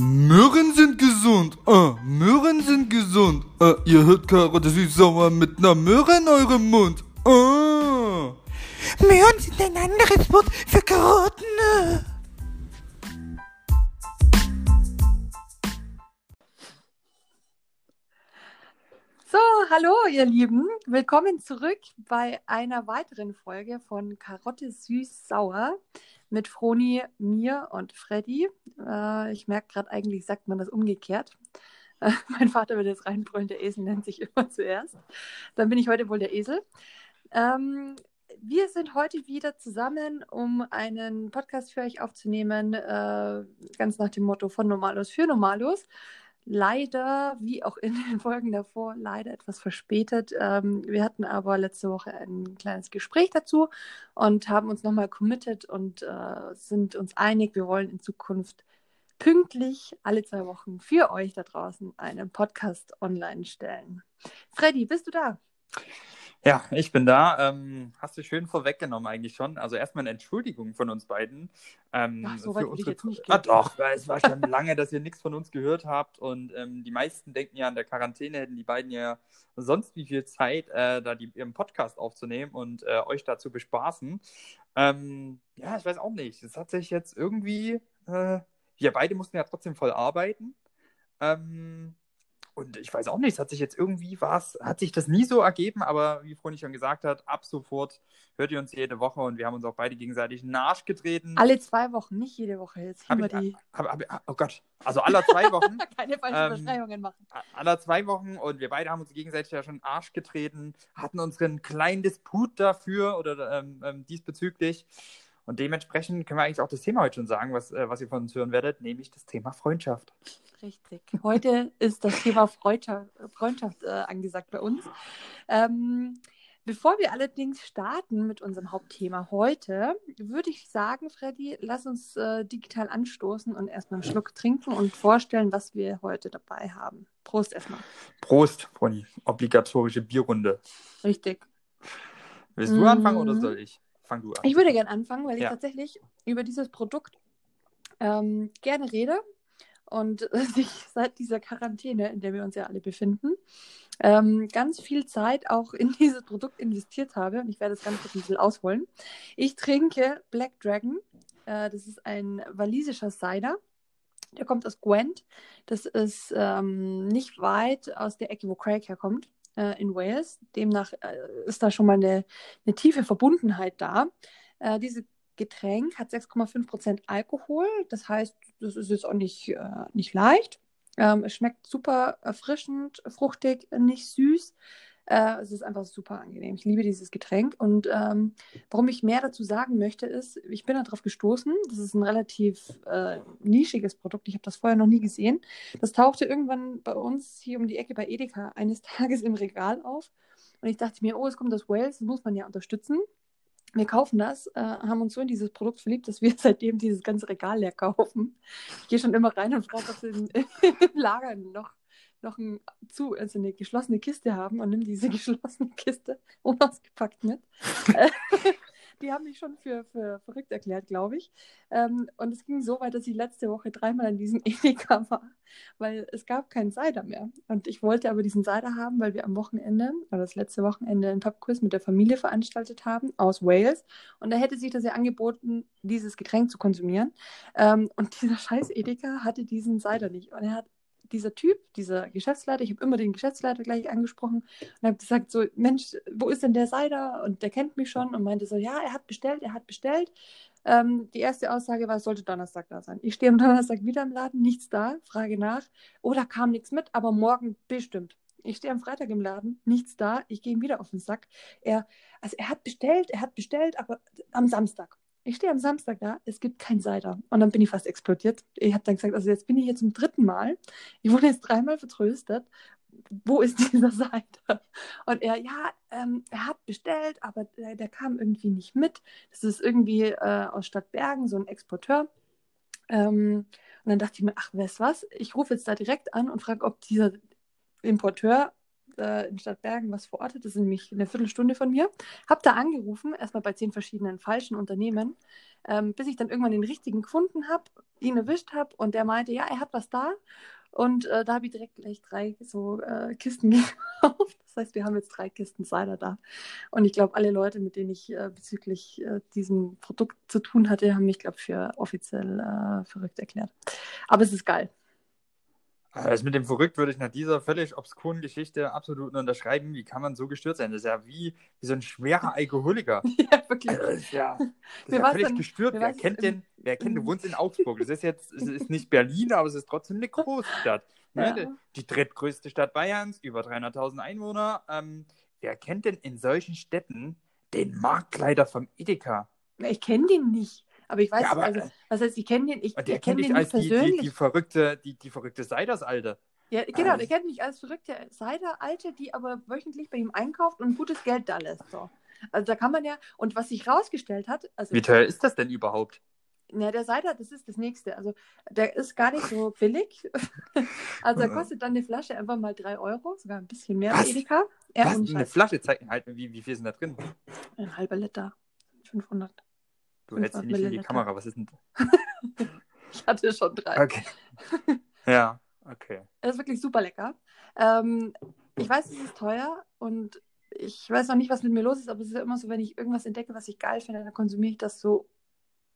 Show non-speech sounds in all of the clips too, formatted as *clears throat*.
Möhren sind gesund. Ah, Möhren sind gesund. Ah, ihr hört Karotte süß-sauer mit einer Möhre in eurem Mund. Ah. Möhren sind ein anderes Wort für Karotten. So, hallo ihr Lieben, willkommen zurück bei einer weiteren Folge von Karotte süß-sauer mit Froni, mir und Freddy. Äh, ich merke gerade, eigentlich sagt man das umgekehrt. Äh, *laughs* mein Vater wird jetzt reinbrüllen, der Esel nennt sich *laughs* immer zuerst. Dann bin ich heute wohl der Esel. Ähm, wir sind heute wieder zusammen, um einen Podcast für euch aufzunehmen, äh, ganz nach dem Motto von Normalos für Normalos leider, wie auch in den *laughs* Folgen davor, leider etwas verspätet. Ähm, wir hatten aber letzte Woche ein kleines Gespräch dazu und haben uns nochmal committed und äh, sind uns einig, wir wollen in Zukunft pünktlich alle zwei Wochen für euch da draußen einen Podcast online stellen. Freddy, bist du da? Ja, ich bin da. Ähm, hast du schön vorweggenommen eigentlich schon. Also erstmal eine Entschuldigung von uns beiden. Ähm, Ach, so weit für unsere... jetzt nicht ah, doch, weil es war schon lange, dass ihr nichts von uns gehört habt und ähm, die meisten denken ja, an der Quarantäne hätten die beiden ja sonst wie viel Zeit, äh, da die, ihren Podcast aufzunehmen und äh, euch da zu bespaßen. Ähm, ja, ich weiß auch nicht. Es hat sich jetzt irgendwie, äh, wir beide mussten ja trotzdem voll arbeiten. Ähm, und ich weiß auch nicht, es hat sich jetzt irgendwie was, hat sich das nie so ergeben, aber wie Froni schon gesagt hat, ab sofort hört ihr uns jede Woche und wir haben uns auch beide gegenseitig in den Arsch getreten. Alle zwei Wochen, nicht jede Woche. Jetzt hab wir die. hab, hab, oh Gott, also alle zwei *laughs* Wochen. Keine falschen Ähm, Überschreibungen machen. alle zwei Wochen und wir beide haben uns gegenseitig ja schon in den Arsch getreten, hatten unseren kleinen Disput dafür oder ähm, ähm, diesbezüglich. Und dementsprechend können wir eigentlich auch das Thema heute schon sagen, was, äh, was ihr von uns hören werdet, nämlich das Thema Freundschaft. Richtig. Heute *laughs* ist das Thema Freundschaft, Freundschaft äh, angesagt bei uns. Ähm, bevor wir allerdings starten mit unserem Hauptthema heute, würde ich sagen, Freddy, lass uns äh, digital anstoßen und erstmal einen Schluck trinken und vorstellen, was wir heute dabei haben. Prost erstmal. Prost, Froni. Obligatorische Bierrunde. Richtig. Willst du Mhm. anfangen oder soll ich? Fang du an. Ich würde gerne anfangen, weil ich Ja. tatsächlich über dieses Produkt ähm, gerne rede und *laughs* sich seit dieser Quarantäne, in der wir uns ja alle befinden, ähm, ganz viel Zeit auch in dieses Produkt investiert habe. Und ich werde das ganz kurz ein bisschen ausholen. Ich trinke Black Dragon. Äh, das ist ein walisischer Cider. Der kommt aus Gwent. Das ist ähm, nicht weit aus der Ecke, wo Craig herkommt, äh, in Wales. Demnach äh, ist da schon mal eine, eine tiefe Verbundenheit da. Äh, diese Getränk hat 6,5% Alkohol. Das heißt, das ist jetzt auch nicht, äh, nicht leicht. Ähm, es schmeckt super erfrischend, fruchtig, nicht süß. Äh, es ist einfach super angenehm. Ich liebe dieses Getränk. Und ähm, warum ich mehr dazu sagen möchte, ist, ich bin darauf gestoßen. Das ist ein relativ äh, nischiges Produkt. Ich habe das vorher noch nie gesehen. Das tauchte irgendwann bei uns hier um die Ecke bei Edeka eines *laughs* Tages im Regal auf. Und ich dachte mir, oh, es kommt aus Wales, das muss man ja unterstützen wir kaufen das, äh, haben uns so in dieses Produkt verliebt, dass wir *laughs* seitdem dieses ganze Regal leer kaufen. Ich gehe schon immer rein und frage, sie im, *laughs* im Lager noch, noch ein, zu, also eine geschlossene Kiste haben und nimm diese *laughs* geschlossene Kiste unausgepackt mit. *laughs* Die haben mich schon für, für verrückt erklärt, glaube ich. Ähm, und es ging so weit, dass ich letzte Woche dreimal an diesem *laughs* Edeka war, weil es gab keinen Cider mehr. Und ich wollte aber diesen Cider haben, weil wir am Wochenende, oder das letzte Wochenende, einen Pubquiz mit der Familie veranstaltet haben aus Wales. Und da hätte sich das ja angeboten, dieses Getränk zu konsumieren. Ähm, und dieser scheiß Edeka hatte diesen Cider nicht. Und er hat dieser Typ, dieser Geschäftsleiter, ich habe immer den Geschäftsleiter gleich angesprochen und habe gesagt so, Mensch, wo ist denn der Cider? Und der kennt mich schon und meinte so, ja, er hat bestellt, er hat bestellt. Ähm, die erste Aussage war, es sollte Donnerstag da sein. Ich stehe am Donnerstag wieder im Laden, nichts da, frage nach. Oh, kam nichts mit, aber morgen bestimmt. Ich stehe am Freitag im Laden, nichts da, ich gehe ihm wieder auf den Sack. Er, also er hat bestellt, er hat bestellt, aber am Samstag. Ich stehe am Samstag da, es gibt kein Cider. Und dann bin ich fast explodiert. Ich habe dann gesagt, also jetzt bin ich hier zum dritten Mal. Ich wurde jetzt dreimal vertröstet. Wo ist *laughs* dieser Cider? Und er, ja, ähm, er hat bestellt, aber der, der, kam irgendwie nicht mit. Das ist irgendwie äh, aus Stadtbergen, so ein Exporteur. Ähm, und dann dachte ich mir, ach, weißt was? Ich rufe jetzt da direkt an und frage, ob dieser Importeur äh, in Stadtbergen was verortet, das ist nämlich eine Viertelstunde von mir. Habe da angerufen, erstmal bei zehn verschiedenen falschen Unternehmen, ähm, bis ich dann irgendwann den richtigen gefunden habe, ihn erwischt habe und der meinte, ja, er hat was da. Und äh, da habe ich direkt gleich drei so äh, Kisten *laughs* gekauft. Das heißt, wir haben jetzt drei Kisten Cider da. Und ich glaube, alle Leute, mit denen ich äh, bezüglich äh, diesem Produkt zu tun hatte, haben mich, glaube ich, für offiziell äh, verrückt erklärt. Aber es ist geil. Also mit dem Verrückt würde ich nach dieser völlig obskuren Geschichte absolut nur unterschreiben. Wie kann man so gestört sein? Das ist ja wie, wie so ein schwerer Alkoholiker. *laughs* ja, wirklich. Also, das ist ja, das *laughs* ist ja völlig dann- gestört. Wer kennt denn, wer kennt, du wohnst in Augsburg. Das ist jetzt, es ist nicht Berlin, aber es ist trotzdem eine Großstadt. Ne? Ja. Die- Die drittgrößte Stadt Bayerns, über 300.000 Einwohner. Ähm, wer kennt denn in solchen Städten den Marktleiter vom Edeka? Ich kenne den nicht. Aber ich weiß, Ja, aber, also, äh, was heißt, ich kenne den, ich, ich kenne den als nicht die, die, persönlich. die verrückte, die, die verrückte Seiders-Alte. Ja, genau, Also- der kennt mich als verrückte Cider-Alte, die aber wöchentlich bei ihm einkauft und gutes Geld da lässt. So. Also da kann man ja, und was sich rausgestellt hat, also Wie teuer ist das denn überhaupt? ja, der Cider, das ist das nächste. Also der ist gar nicht so billig. *laughs* also er *laughs* kostet dann eine Flasche einfach mal 3 Euro, sogar ein bisschen mehr als Edeka. Ja, Was? Eine Flasche zeigt halt, wie, wie viel sind da drin? ein halber Liter. 500. Du hältst sie 500 nicht in die. Kamera. Was ist denn? *laughs* Ich hatte schon drei. Okay. *laughs* ja, okay. Es ist wirklich super lecker. Ähm, ich weiß, es ist teuer und ich weiß noch nicht, was mit mir los ist, aber es ist ja immer so, wenn ich irgendwas entdecke, was ich geil finde, dann konsumiere ich das so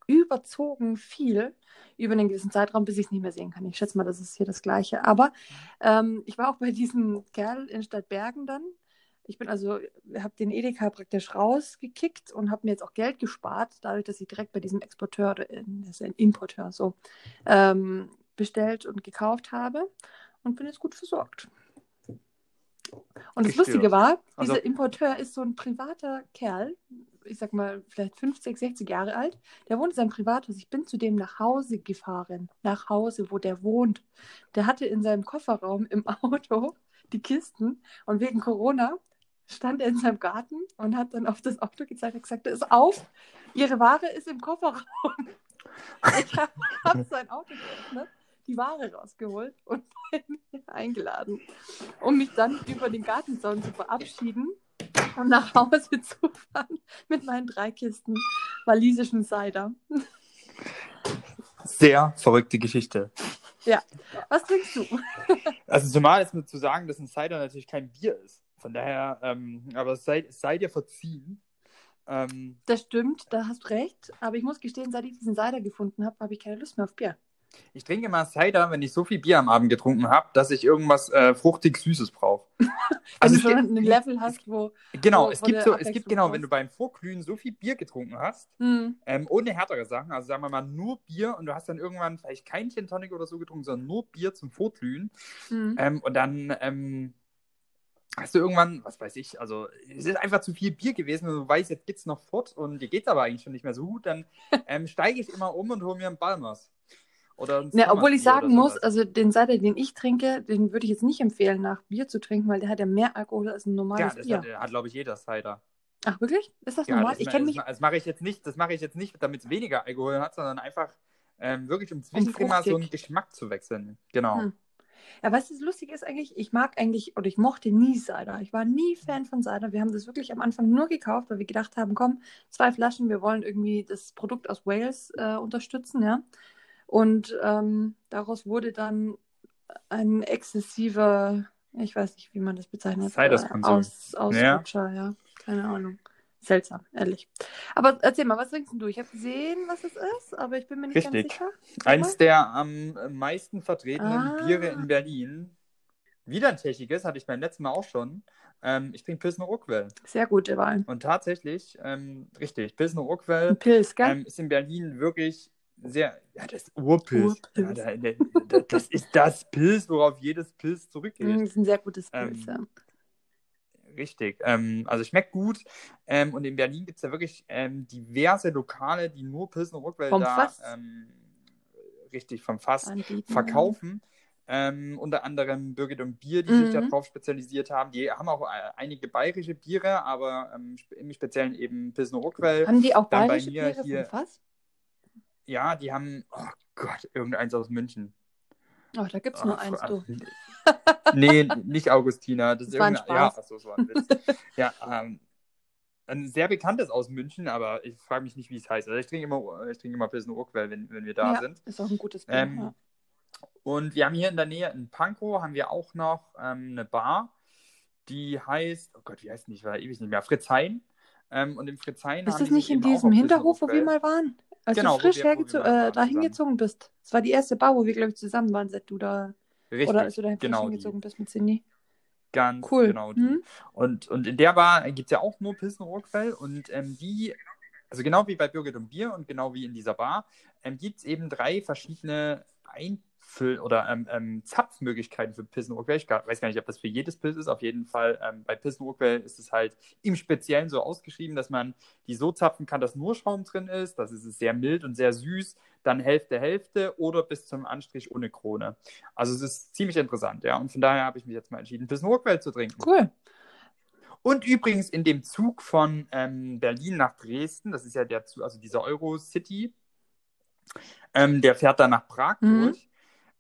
überzogen viel über einen gewissen Zeitraum, bis ich es nicht mehr sehen kann. Ich schätze mal, das ist hier das Gleiche. Aber ähm, ich war auch bei diesem Kerl in Stadtbergen dann. Ich bin also, habe den Edeka praktisch rausgekickt und habe mir jetzt auch Geld gespart, dadurch, dass ich direkt bei diesem Exporteur, oder, äh, das ist ein Importeur, so ähm, bestellt und gekauft habe und bin jetzt gut versorgt. Und das Gestört. Lustige war, Also- dieser Importeur ist so ein privater Kerl, ich sag mal vielleicht 50, 60 Jahre alt, der wohnt in seinem Privathaus. Ich bin zu dem nach Hause gefahren, nach Hause, wo der wohnt. Der hatte in seinem Kofferraum im *laughs* Auto die Kisten und wegen Corona stand er in seinem Garten und hat dann auf das Auto gezeigt und gesagt, ist auf, Ihre Ware ist im Kofferraum. *laughs* Ich habe sein Auto geöffnet, die Ware rausgeholt und *laughs* bei mir eingeladen, um mich dann über den Gartenzaun zu verabschieden und nach Hause *laughs* zu fahren mit meinen drei Kisten walisischen Cider. Sehr verrückte Geschichte. Was trinkst du? Also zumal ist mir zu sagen, dass ein Cider natürlich kein Bier ist. Von daher, ähm, aber sei, sei dir verziehen. Ähm, Das stimmt, da hast du recht. Aber ich muss gestehen, seit ich diesen Cider gefunden habe, habe ich keine Lust mehr auf Bier. ich trinke mal Cider, wenn ich so viel Bier am Abend getrunken habe, dass ich irgendwas äh, fruchtig Süßes brauche. *laughs* Wenn Also du schon gibt- ein Level hast, wo. Genau, wo- es wo gibt so, es gibt genau, wenn du beim Vorglühen so viel Bier getrunken hast, Hm, ähm, ohne härtere Sachen, also sagen wir mal nur Bier und du hast dann irgendwann vielleicht kein Gin Tonic oder so getrunken, sondern nur Bier zum Vorglühen hm. ähm, und dann ähm, hast du irgendwann, was weiß ich, also es ist einfach zu viel Bier gewesen und du weißt, jetzt geht's noch fort und dir geht's aber eigentlich schon nicht mehr so gut, dann *laughs* ähm, steige ich immer um und hole mir einen Balmers. Oder ein Ne, obwohl ich sagen muss, also den Cider, den ich trinke, den würde ich jetzt nicht empfehlen, nach Bier zu trinken, weil der hat ja mehr Alkohol als ein ja, normales das Bier. hat, hat glaube ich, jeder Cider. Ach, wirklich? Ist das Ja, normal? das, ich kenne mich. das mache ich jetzt nicht, das mache ich jetzt nicht, damit es weniger Alkohol hat, sondern einfach ähm, wirklich um zwischendrin mal so einen. Geschmack zu wechseln. Genau. Hm. Ja, weißt du, das Lustige ist eigentlich, ich mag eigentlich, oder ich mochte nie Cider. Ich war nie Fan von Cider. Wir haben das wirklich am Anfang nur gekauft, weil wir gedacht haben, komm, zwei Flaschen, wir wollen irgendwie das Produkt aus Wales äh, unterstützen, ja. Und ähm, daraus wurde dann ein exzessiver, ich weiß nicht, wie man das bezeichnet, Ciderskonsum. aus, Ausrutscher, ja. Keine Ahnung. Seltsam, ehrlich. Aber erzähl mal, was trinkst denn du? Ich habe gesehen, was es ist, aber ich bin mir nicht Richtig. ganz sicher. Sag Eins der am meisten vertretenen Ah. Biere in Berlin. Wieder ein tschechiges, hatte ich beim letzten Mal auch schon. Ähm, ich trinke Pilsner Urquell. Sehr gute Wahl. Und tatsächlich, ähm, richtig, Pilsner Urquell gell? ähm, ist in Berlin wirklich sehr, ja, das Urpilz. Ja, Urpilz. da, da, da, das ist das Pilz, worauf jedes Pilz zurückgeht. Mm, Das ist ein sehr gutes Ähm, Pilz, ja. Richtig. Ähm, also schmeckt gut. Ähm, und in Berlin gibt es ja wirklich ähm, diverse Lokale, die nur Pilsner Urquell Vom da Fass? ähm, richtig vom Fass Anbieten, verkaufen. Ähm, unter anderem Birgit und Bier, die Mhm. sich darauf spezialisiert haben. Die haben auch äh, einige bayerische Biere, aber ähm, im Speziellen eben Pilsner Ja. Urquell. Haben die auch Dann bei bayerische mir Biere hier- vom Fass? Ja, die haben, oh Gott, irgendeins aus München. Oh, da gibt es nur eins, du. *laughs* Nee, nicht Augustina. Das, Das ist war ein irgendein, ja, Spaß. achso, so ein Witz. *laughs* ja, ähm, ein sehr bekanntes aus München, aber ich frage mich nicht, wie es heißt. Also ich trinke immer, ich trinke immer Pilsen Urquell, wenn, wenn wir da ja, sind. ist auch ein gutes Bier. Ähm, ja. Und wir haben hier in der Nähe in Pankow haben wir auch noch ähm, eine Bar, die heißt, oh Gott, wie heißt die? Ich war ewig nicht mehr, Fritz Hein. Ähm, und im Fritz Hein Ist das nicht in diesem Hinterhof, wo wir mal waren? Als Genau, du frisch hergezo- äh, da hingezogen bist. Das war die erste Bar, wo wir, glaube ich, zusammen waren, seit du da. Richtig, oder als du da frisch genau, die. hingezogen bist mit Cindy. Ganz Cool. genau die. Hm? Und, und in der Bar gibt es ja auch nur Pilsen Urquell und ähm, die, also genau wie bei Birgit und Bier und genau wie in dieser Bar, ähm, gibt es eben drei verschiedene Einfüll- oder ähm, ähm, Zapfmöglichkeiten für Pilsen Urquell. Ich weiß gar nicht, ob das für jedes Pilz ist. Auf jeden Fall ähm, bei Pilsen Urquell ist es halt im Speziellen so ausgeschrieben, dass man die so zapfen kann, dass nur Schaum drin ist. Das ist sehr mild und sehr süß. Dann Hälfte, Hälfte oder bis zum Anstrich ohne Krone. Also es ist ziemlich interessant, ja. Und von daher habe ich mich jetzt mal entschieden, Pilsen Urquell zu trinken. Cool. Und übrigens in dem Zug von ähm, Berlin nach Dresden, das ist ja der Zug, also dieser Eurocity, ähm, der fährt da nach Prag Mhm. durch.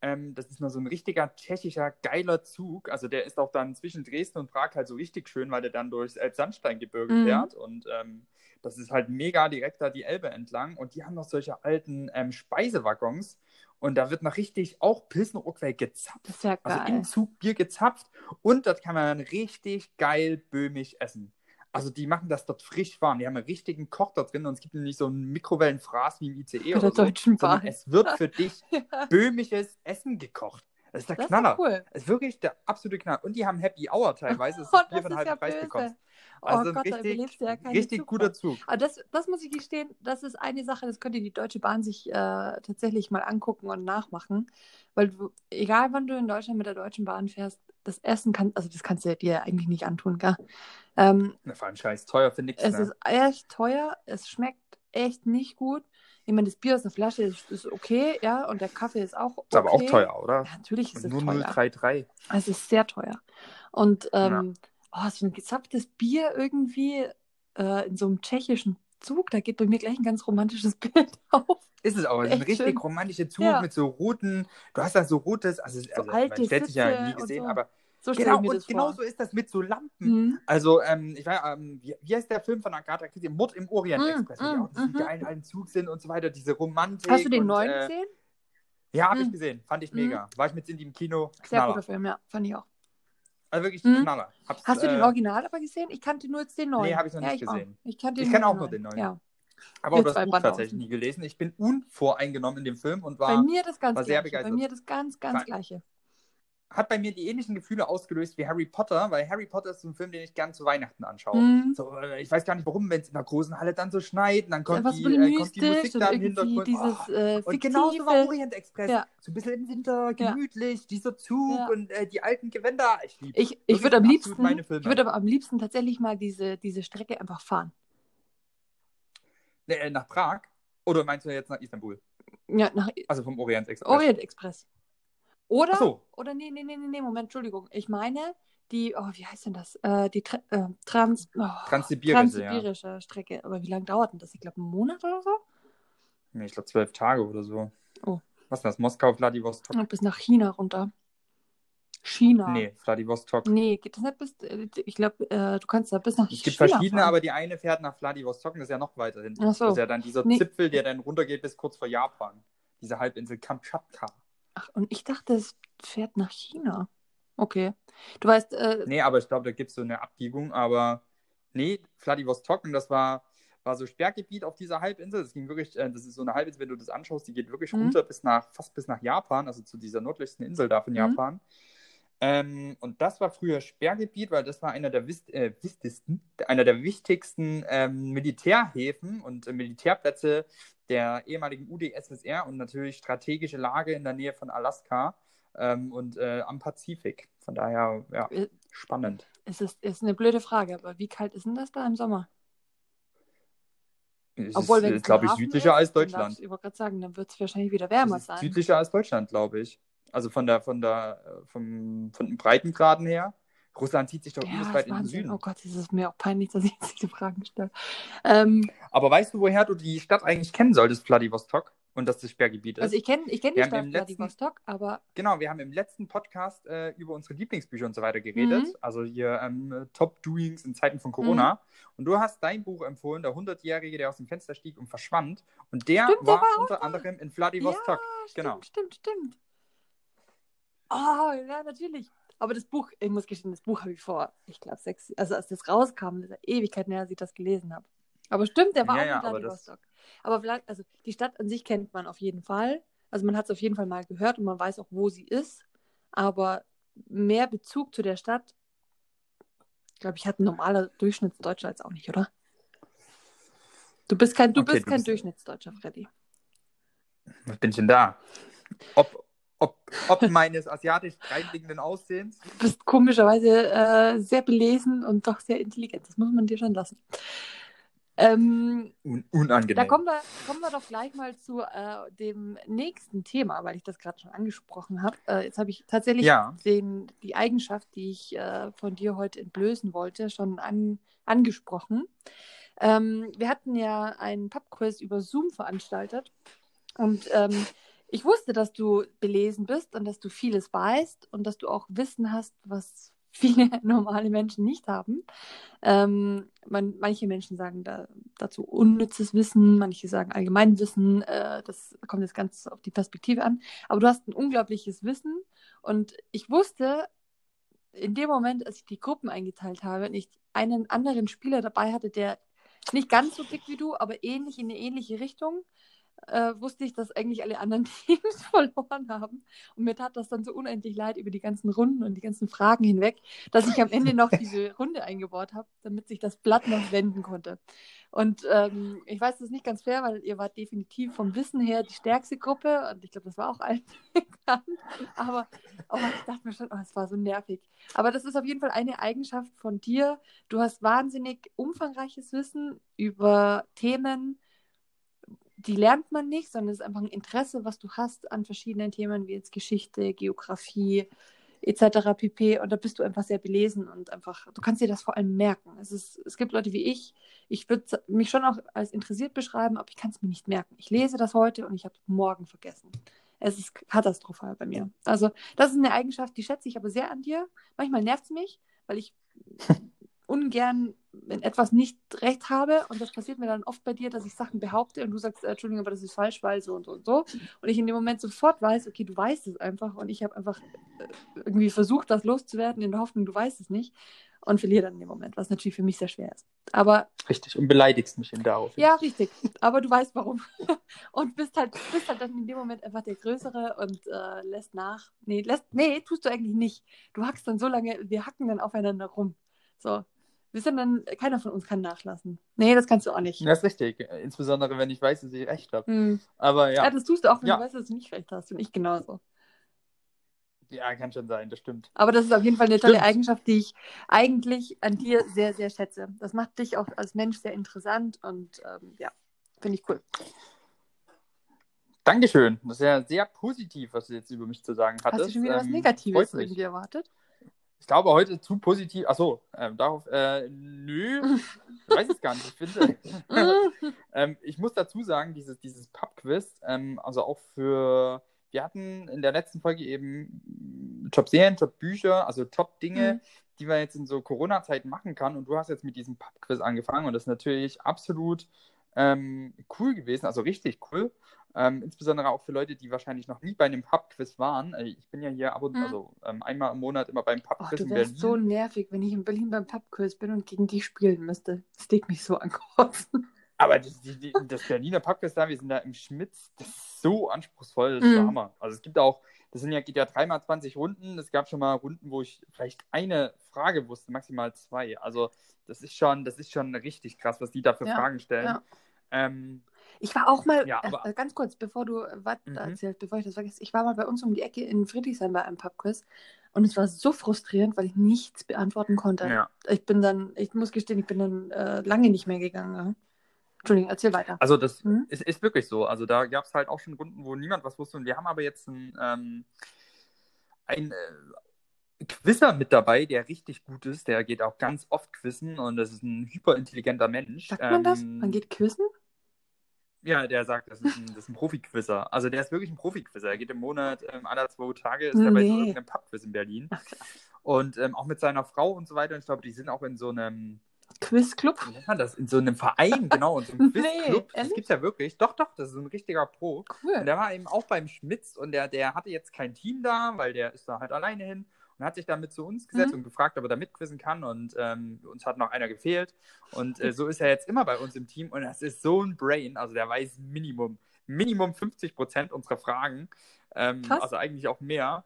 Ähm, das ist nur so ein richtiger tschechischer, geiler Zug. Also der ist auch dann zwischen Dresden und Prag halt so richtig schön, weil der dann durchs Elbsandsteingebirge Mhm. fährt. Und ähm, das ist halt mega direkt da die Elbe entlang. Und die haben noch solche alten ähm, Speisewaggons. Und da wird noch richtig auch Pilsner Urquell gezapft. Das ist ja Also geil. im Zug Bier gezapft und das kann man dann richtig geil böhmig essen. Also die machen das dort frisch warm. Die haben einen richtigen Koch da drin und es gibt nicht so einen Mikrowellenfraß wie im ICE Bei oder der so, Deutschen Bahn. es wird für *laughs* dich böhmisches Essen gekocht. Das ist der Das ist Knaller. ja cool. Das ist wirklich der absolute Knaller. Und die haben Happy Hour teilweise, *laughs* Oh, das für einen ist halben ja Preis böse. bekommst. Oh Also ein Gott, da richtig, ja richtig Zugfahrt. guter Zug. Aber das, das muss ich gestehen, das ist eine Sache, das könnte die Deutsche Bahn sich äh, tatsächlich mal angucken und nachmachen. Weil du, egal wann du in Deutschland mit der Deutschen Bahn fährst, das Essen kann, also das kannst du dir eigentlich nicht antun, gell? Ähm, Na, vor allem scheiß teuer für nichts. es Ne? ist echt teuer, es schmeckt echt nicht gut. Ich meine, das Bier aus der Flasche ist, ist okay, ja, und der Kaffee ist auch okay. Ist aber auch teuer, oder? Ja, natürlich ist es Nur teuer. 033. Es ist sehr teuer. Und ähm, oh, so ein gezapftes Bier irgendwie äh, in so einem tschechischen Zug, da geht bei mir gleich ein ganz romantisches *laughs* Bild auf. Ist es auch. Ist ein richtig schön. romantischer Zug Ja. mit so roten, du hast da so rotes, also, also alte man stellt sich ja nie gesehen, so. aber So genau, und das genau vor. so ist das mit so Lampen. Mhm. Also, ähm, ich war, ähm, wie, wie heißt der Film von Agatha Christie? Mord im Orient Mm, Express, mm, auch diesen mhm. geilen alten Zug sind und so weiter, diese Romantik. Hast du den und, neuen äh, gesehen? Ja, habe ich Mm. gesehen. Fand ich mega. War ich mit Cindy im Kino. Sehr Knaller. guter Film, ja, fand ich auch. Also wirklich Mm. Knaller. Hab's, Hast du den äh, Original aber gesehen? Ich kannte nur jetzt den neuen. Nee, hab ich noch ja, nicht ich gesehen. Auch. Ich, kannte Ich den kenn auch nur den neuen. Ja. Aber auch das Buch Banausen. tatsächlich nie gelesen. Ich bin unvoreingenommen in dem Film und Bei war, mir das ganz war sehr gleiche. Bei begeistert. mir das ganz, ganz War- gleiche. Hat bei mir die ähnlichen Gefühle ausgelöst wie Harry Potter, weil Harry Potter ist so ein Film, den ich gern zu Weihnachten anschaue. Mhm. So, äh, ich weiß gar nicht warum, wenn es in der großen Halle dann so schneit, und dann kommt, Einfach die, äh, kommt die Musik da im Hintergrund. dieses Oh. äh, Und genauso war. Orient Express. Ja. So ein bisschen im Winter, gemütlich, dieser Zug Ja. und äh, die alten Gewänder. Ich liebe Ich, ich würde am liebsten, ich würde aber am liebsten tatsächlich mal diese, diese Strecke einfach fahren. äh, nach Prag. Oder meinst du jetzt nach Istanbul? Ja, nach Also vom Orient Express. Orient Express. Oder, so. oder nee, nee, nee, nee, nee, Moment, Entschuldigung. Ich meine, die, oh, wie heißt denn das? Äh, die Tra äh, Trans, oh, Transsibirische, transsibirische Strecke. Aber wie lange dauert denn das? Ich glaube, einen Monat oder so? Nee, ich glaube zwölf Tage oder so. Oh. Was ist das? Moskau, Vladivostok? Und bis nach China runter. China. Nee, Vladivostok. Nee, geht das nicht bis, ich glaube, äh, du kannst da bis nach Es gibt China verschiedene, fahren. aber die eine fährt nach Vladivostok und das ist ja noch weiter hinten. Ach so. Das ist ja dann dieser Nee. Zipfel, der dann runtergeht bis kurz vor Japan. Diese Halbinsel Kamtschatka. Ach, und ich dachte, es fährt nach China. Okay. Du weißt, äh, Nee, aber ich glaube, da gibt es so eine Abbiegung, aber nee, Vladivostok und das war, war so Sperrgebiet auf dieser Halbinsel. Das ging wirklich, äh, das ist so eine Halbinsel, wenn du das anschaust, die geht wirklich Mhm. runter bis nach, fast bis nach Japan, also zu dieser nördlichsten Insel da von Mhm. Japan. Ähm, und das war früher Sperrgebiet, weil das war einer der, wis äh, wichtigsten, einer der wichtigsten ähm, Militärhäfen und äh, Militärplätze der ehemaligen UdSSR und natürlich strategische Lage in der Nähe von Alaska ähm, und äh, am Pazifik. Von daher, ja, Äh, spannend. es ist, ist eine blöde Frage, aber wie kalt ist denn das da im Sommer? Es Obwohl, ist, äh, glaube ich, südlicher ist, als Deutschland. Ich wollte gerade sagen, dann wird es wahrscheinlich wieder wärmer sein. südlicher als Deutschland, glaube ich. Also von der, von der, äh, vom, von den Breitengraden her. Russland zieht sich doch Ja, übelst weit in den. Süden. Oh Gott, es ist mir auch peinlich, dass ich jetzt *laughs* diese Fragen stelle. Ähm, Aber weißt du, woher du die Stadt eigentlich kennen solltest, Vladivostok? und dass das Sperrgebiet ist. Also ich kenne ich kenn die Wir Stadt Vladivostok, aber Genau, wir haben im letzten Podcast äh, über unsere Lieblingsbücher und so weiter geredet. Mhm. Also hier ähm, Top-Doings in Zeiten von Corona. Und du hast dein Buch empfohlen, der 100-Jährige, der aus dem Fenster stieg und verschwand. Und der Stimmt, der war, war auch unter anderem in Vladivostok. Ja, stimmt, genau. stimmt, stimmt. Oh, ja, natürlich. Aber das Buch, ich muss gestehen, das Buch habe ich vor, ich glaube, sechs, also als das rauskam, das ist Ewigkeit her, als ich das gelesen habe. Aber stimmt, der war Ja, auch ja, in aber das- Vladivostok. Aber vielleicht, also die Stadt an sich kennt man auf jeden Fall. Also man hat es auf jeden Fall mal gehört und man weiß auch, wo sie ist. Aber mehr Bezug zu der Stadt, glaube ich, hat ein normaler Durchschnittsdeutscher jetzt auch nicht, oder? Du bist kein, du Okay, bist du kein bist- Durchschnittsdeutscher, Freddy. Was bin ich denn da? Ob, ob, ob meines asiatisch reinliegenden Aussehens? Du bist komischerweise äh, sehr belesen und doch sehr intelligent. Das muss man dir schon lassen. Ähm, Un unangenehm. da kommen wir, kommen wir doch gleich mal zu äh, dem nächsten Thema, weil ich das gerade schon angesprochen habe. Äh, jetzt habe ich tatsächlich Ja. den, die Eigenschaft, die ich äh, von dir heute entblößen wollte, schon an, angesprochen. Ähm, wir hatten ja einen Pubquiz über Zoom veranstaltet und ähm, ich wusste, dass du belesen bist und dass du vieles weißt und dass du auch Wissen hast, was *laughs* viele normale Menschen nicht haben. Ähm, man, manche Menschen sagen da, dazu unnützes Wissen, manche sagen Allgemeinwissen. Äh, das kommt jetzt ganz auf die Perspektive an. Aber du hast ein unglaubliches Wissen und ich wusste in dem Moment, als ich die Gruppen eingeteilt habe und ich einen anderen Spieler dabei hatte, der nicht ganz so dick wie du, aber ähnlich in eine ähnliche Richtung, äh, wusste ich, dass eigentlich alle anderen *laughs* Teams verloren haben. Und mir tat das dann so unendlich leid über die ganzen Runden und die ganzen Fragen hinweg, dass ich am Ende noch diese *laughs* Runde eingebaut habe, damit sich das Blatt noch wenden konnte. Und ähm, ich weiß, das ist nicht ganz fair, weil ihr wart definitiv vom Wissen her die stärkste Gruppe und ich glaube, das war auch allen *laughs* bekannt. Aber oh, ich dachte mir schon, oh, es war so nervig. Aber das ist auf jeden Fall eine Eigenschaft von dir. Du hast wahnsinnig umfangreiches Wissen über Themen, die lernt man nicht, sondern es ist einfach ein Interesse, was du hast an verschiedenen Themen, wie jetzt Geschichte, Geografie etc. pp. Und da bist du einfach sehr belesen und einfach, du kannst dir das vor allem merken. Es, ist, es gibt Leute wie ich, ich würde mich schon auch als interessiert beschreiben, aber ich kann es mir nicht merken. Ich lese das heute und ich habe es morgen vergessen. Es ist katastrophal bei mir. Also das ist eine Eigenschaft, die schätze ich aber sehr an dir. Manchmal nervt es mich, weil ich ungern in etwas nicht recht habe und das passiert mir dann oft bei dir, dass ich Sachen behaupte und du sagst, äh, Entschuldigung, aber das ist falsch, weil so und so und so und ich in dem Moment sofort weiß, okay, du weißt es einfach und ich habe einfach äh, irgendwie versucht, das loszuwerden in der Hoffnung, du weißt es nicht und verliere dann in dem Moment, was natürlich für mich sehr schwer ist. Aber Richtig. Und beleidigst mich eben darauf. ja, richtig. Aber du weißt warum. *laughs* Und bist halt, bist halt dann in dem Moment einfach der Größere und äh, lässt nach. Nee, lässt, nee, tust du eigentlich nicht. Du hackst dann so lange, wir hacken dann aufeinander rum. So. Wir sind dann, keiner von uns kann nachlassen. Nee, das kannst du auch nicht. Das ist richtig. Insbesondere, wenn ich weiß, dass ich recht habe. Hm. Aber Ja. ja. das tust du auch, wenn Ja. du weißt, dass du nicht recht hast. Und ich genauso. Ja, kann schon sein, das stimmt. Aber das ist auf jeden Fall eine tolle Stimmt. Eigenschaft, die ich eigentlich an dir sehr, sehr schätze. Das macht dich auch als Mensch sehr interessant und ähm, ja, finde ich cool. Dankeschön. Das ist ja sehr positiv, was du jetzt über mich zu sagen hattest. Hast du schon wieder was Ähm, Negatives freut mich. irgendwie erwartet? Ich glaube heute zu positiv. Achso, ähm, darauf, äh, nö, ich weiß es gar nicht. Ich finde, *laughs* ähm, ich muss dazu sagen, dieses, dieses Pub-Quiz, ähm, also auch für, wir hatten in der letzten Folge eben Top-Serien, Top-Bücher, also Top-Dinge, Mhm. die man jetzt in so Corona-Zeiten machen kann. Und du hast jetzt mit diesem Pub-Quiz angefangen und das ist natürlich absolut ähm, cool gewesen, also richtig cool. Ähm, insbesondere auch für Leute, die wahrscheinlich noch nie bei einem Pub-Quiz waren. Äh, Ich bin ja hier ab und Mhm. also ähm, einmal im Monat immer beim Oh, Pub-Quiz du in Berlin. so nervig, wenn ich in Berlin beim Pubquiz bin und gegen dich spielen müsste. Das legt mich so *laughs* an Kotzen. Aber das, die, die, das Berliner Pubquiz da, wir sind da im Schmitz, das ist so anspruchsvoll, das ist Mhm. Hammer. Also es gibt auch, das sind ja, geht ja dreimal 20 Runden. Es gab schon mal Runden, wo ich vielleicht eine Frage wusste, maximal zwei. Also das ist schon, das ist schon richtig krass, was die da für Ja, Fragen stellen. ja. Ähm, Ich war auch mal, Ja, äh, aber- äh, ganz kurz, bevor du äh, was Mhm. erzählst, bevor ich das vergesse, ich war mal bei uns um die Ecke in Friedrichshain bei einem Pubquiz und es war so frustrierend, weil ich nichts beantworten konnte. ja. Ich bin dann, ich muss gestehen, ich bin dann äh, lange nicht mehr gegangen. Ja. Entschuldigung, erzähl weiter. Also das Mhm. ist, ist wirklich so. Also da gab es halt auch schon Runden, wo niemand was wusste. Und wir haben aber jetzt ein, ähm, ein äh, Quizzer mit dabei, der richtig gut ist. Der geht auch ganz oft quizzen und das ist ein hyperintelligenter Mensch. Sagt man das? Ähm, Man geht quizzen? Ja, der sagt, das ist ein, das ist ein Profi-Quizzer. Also der ist wirklich ein Profi-Quizzer. Er geht im Monat ähm, alle zwei Tage, ist dabei so Nee. irgendeinem Pub-Quiz in Berlin. Und ähm, auch mit seiner Frau und so weiter. Und ich glaube, die sind auch in so einem, Quizclub. wie nennt man das? In so einem Verein, genau, in so einem *laughs* Nee, Quizclub. das ehrlich? gibt's ja wirklich. Doch, doch, das ist ein richtiger Pro. Und Cool. der war eben auch beim Schmitz und der, der hatte jetzt kein Team da, weil der ist da halt alleine hin und hat sich damit zu uns gesetzt Mhm. und gefragt, ob er da mitquizzen kann. Und ähm, uns hat noch einer gefehlt. Und äh, so ist er jetzt immer bei uns im Team. Und das ist so ein Brain. Also der weiß Minimum, Minimum 50 Prozent unserer Fragen. Ähm, also eigentlich auch mehr.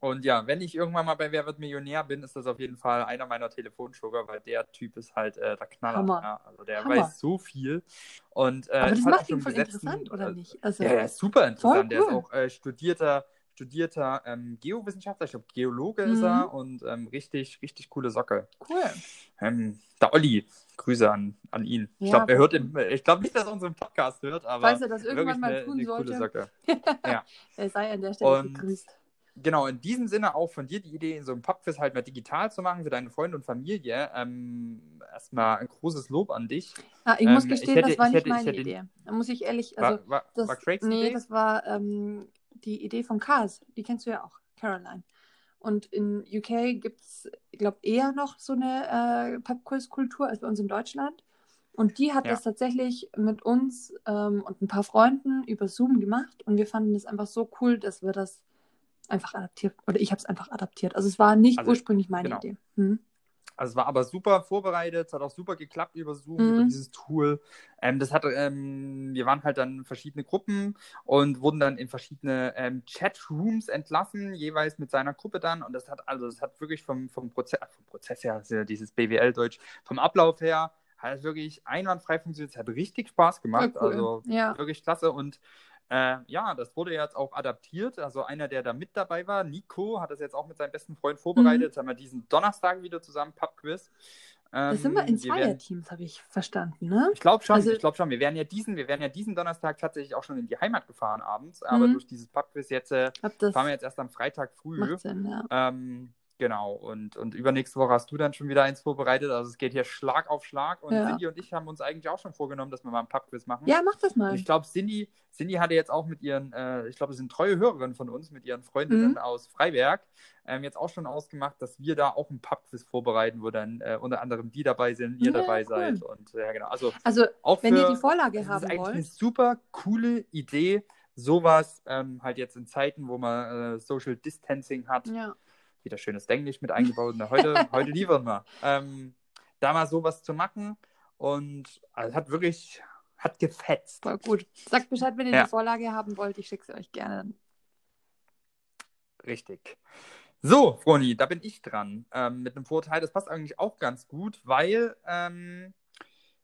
Und ja, wenn ich irgendwann mal bei Wer wird Millionär bin, ist das auf jeden Fall einer meiner Telefonsugar, weil der Typ ist halt äh, der Knaller. Ja, also der Hammer. weiß so viel. Und, äh, Aber das macht ihn schon voll interessant, oder äh, nicht? Also, ja, ist super interessant. Voll Der ist cool. auch äh, studierter, studierter ähm, Geowissenschaftler, ich glaube Geologe ist Mhm. er und ähm, richtig, richtig coole Socke. cool. Ähm, der Olli, Grüße an, an ihn. ich Ja, glaube, er hört im, ich glaube nicht, dass er unseren Podcast hört, aber Falls er das irgendwann mal eine, tun eine sollte, coole Socke. *laughs* er sei an der Stelle Und- gegrüßt. Genau, in diesem Sinne auch von dir die Idee, in so einem Pubquiz halt mal digital zu machen für deine Freunde und Familie. Ähm, erstmal ein großes Lob an dich. Ah, ich muss ähm, gestehen, ich hätte- das war ich nicht hätte- ich meine hätte- Idee. Da muss ich ehrlich, War, also war, das, war Craigs nee, Idee? das war ähm, die Idee von Cars. Die kennst du ja auch, Caroline. Und in UK gibt es, ich glaube, eher noch so eine äh, Pubquiz-Kultur als bei uns in Deutschland. Und die hat Ja. das tatsächlich mit uns ähm, und ein paar Freunden über Zoom gemacht. Und wir fanden das einfach so cool, dass wir das einfach adaptiert, oder ich habe es einfach adaptiert. Also es war nicht Also, ursprünglich meine genau. Idee. Hm. Also es war aber super vorbereitet, es hat auch super geklappt über Zoom, Mhm. über dieses Tool. Ähm, das hat, ähm, wir waren halt dann verschiedene Gruppen und wurden dann in verschiedene ähm, Chatrooms entlassen, jeweils mit seiner Gruppe dann. Und das hat, also das hat wirklich vom, vom, Proze vom Prozess her, ja dieses BWL-Deutsch, vom Ablauf her, hat wirklich einwandfrei funktioniert. Es hat richtig Spaß gemacht. Cool. Also Ja. wirklich klasse. Und äh, ja, das wurde jetzt auch adaptiert. Also einer, der da mit dabei war, Nico, hat das jetzt auch mit seinem besten Freund vorbereitet. Mhm. Jetzt haben wir diesen Donnerstag wieder zusammen Pub-Quiz. Ähm, Das sind wir in wir werden- Zweierteams, habe ich verstanden, ne? Ich glaube schon, Also- ich glaube schon. Wir werden ja diesen, wir werden ja diesen Donnerstag tatsächlich auch schon in die Heimat gefahren abends, aber Mhm. durch dieses Pub-Quiz jetzt äh, fahren wir jetzt erst am Freitag früh. Sinn, ja. Ähm, genau, und, und übernächste Woche hast du dann schon wieder eins vorbereitet. Also es geht hier Schlag auf Schlag. Und Ja. Cindy und ich haben uns eigentlich auch schon vorgenommen, dass wir mal einen Pub-Quiz machen. Ja, mach das mal. Und ich glaube, Cindy, Cindy hatte jetzt auch mit ihren, äh, ich glaube, es sind treue Hörerinnen von uns, mit ihren Freundinnen Mhm. aus Freiberg, ähm, jetzt auch schon ausgemacht, dass wir da auch einen Pub-Quiz vorbereiten, wo dann äh, unter anderem die dabei sind, ihr Ja, dabei cool. seid. Und ja, genau. Also Also, auch wenn für, ihr die Vorlage das ist haben eigentlich eine wollt, super coole Idee, sowas ähm, halt jetzt in Zeiten, wo man äh, Social Distancing hat, ja, wieder schönes Englisch mit eingebaut. Na, heute, *laughs* heute liefern wir. Ähm, da mal sowas zu machen und also, hat wirklich, hat gefetzt. voll gut. Sagt Bescheid, wenn ihr Ja. die Vorlage haben wollt. Ich schicke sie euch gerne. Richtig. So, Froni, da bin ich dran. Ähm, mit einem Vorteil, das passt eigentlich auch ganz gut, weil ähm,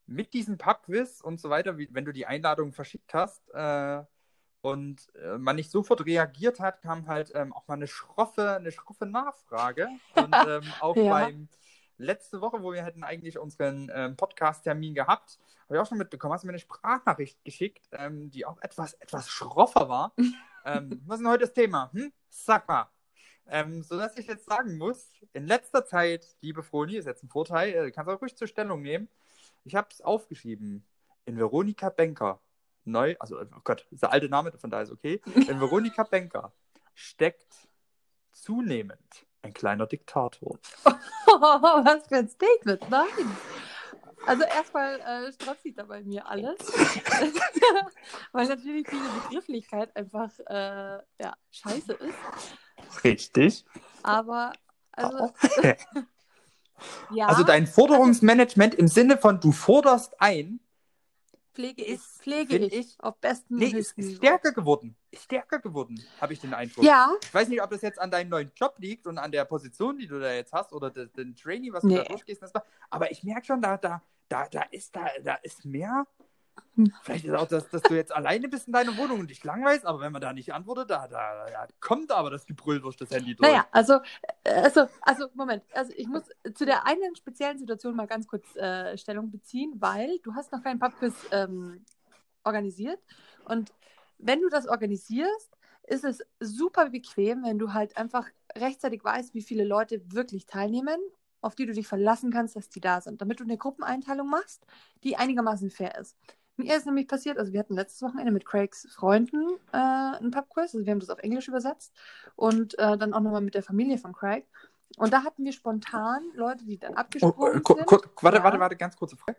mit diesem Pub-Quiz und so weiter, wie, wenn du die Einladung verschickt hast äh, und äh, man nicht sofort reagiert hat, kam halt ähm, auch mal eine schroffe, eine schroffe Nachfrage. Und *laughs* ähm, auch Ja. beim letzte Woche, wo wir hätten eigentlich unseren ähm, Podcast-Termin gehabt, habe ich auch schon mitbekommen, hast du mir eine Sprachnachricht geschickt, ähm, die auch etwas, etwas schroffer war. *laughs* ähm, was ist denn heute das Thema? Hm? Sag mal. Ähm, sodass ich jetzt sagen muss, in letzter Zeit, liebe Froni, ist jetzt ein Vorteil, äh, kannst auch ruhig zur Stellung nehmen. Ich habe es aufgeschrieben. In Veronika Benker, neu, also, oh Gott, ist der alte Name, von daher ist okay. *laughs* In Veronika Benker steckt zunehmend ein kleiner Diktator. *laughs* Was für ein Statement. Nein. Also erstmal äh, strotzt da bei mir alles. *laughs* Weil natürlich diese Begrifflichkeit einfach äh, ja, scheiße ist. Richtig. Aber also, ja, Also dein Forderungsmanagement im Sinne von du forderst ein, pflege ich, ist, pflege ich, ich- auf bestem nee, ist, ist stärker geworden. Ist stärker geworden, habe ich den Eindruck. Ja, Ich weiß nicht, ob das jetzt an deinem neuen Job liegt und an der Position, die du da jetzt hast oder de- den Training, was du Nee. da durchgehst. Aber ich merke schon, da, da, da, da ist da, da ist mehr. Vielleicht ist auch, dass, dass du jetzt alleine bist in deiner Wohnung und dich langweilst, aber wenn man da nicht antwortet, da, da, da kommt aber das Gebrüll durch das Handy durch. naja, also, äh, also, also, Moment, also ich muss zu der einen speziellen Situation mal ganz kurz äh, Stellung beziehen, weil du hast noch keinen Pubquiz ähm, organisiert und wenn du das organisierst, ist es super bequem, wenn du halt einfach rechtzeitig weißt, wie viele Leute wirklich teilnehmen, auf die du dich verlassen kannst, dass die da sind, damit du eine Gruppeneinteilung machst, die einigermaßen fair ist. Mir ist nämlich passiert, also wir hatten letztes Wochenende mit Craigs Freunden äh, einen Pubquiz, also wir haben das auf Englisch übersetzt und äh, dann auch nochmal mit der Familie von Craig. Und da hatten wir spontan Leute, die dann Oh, abgesprungen äh, kur- sind. warte, Ja. warte, warte, ganz kurze Frage.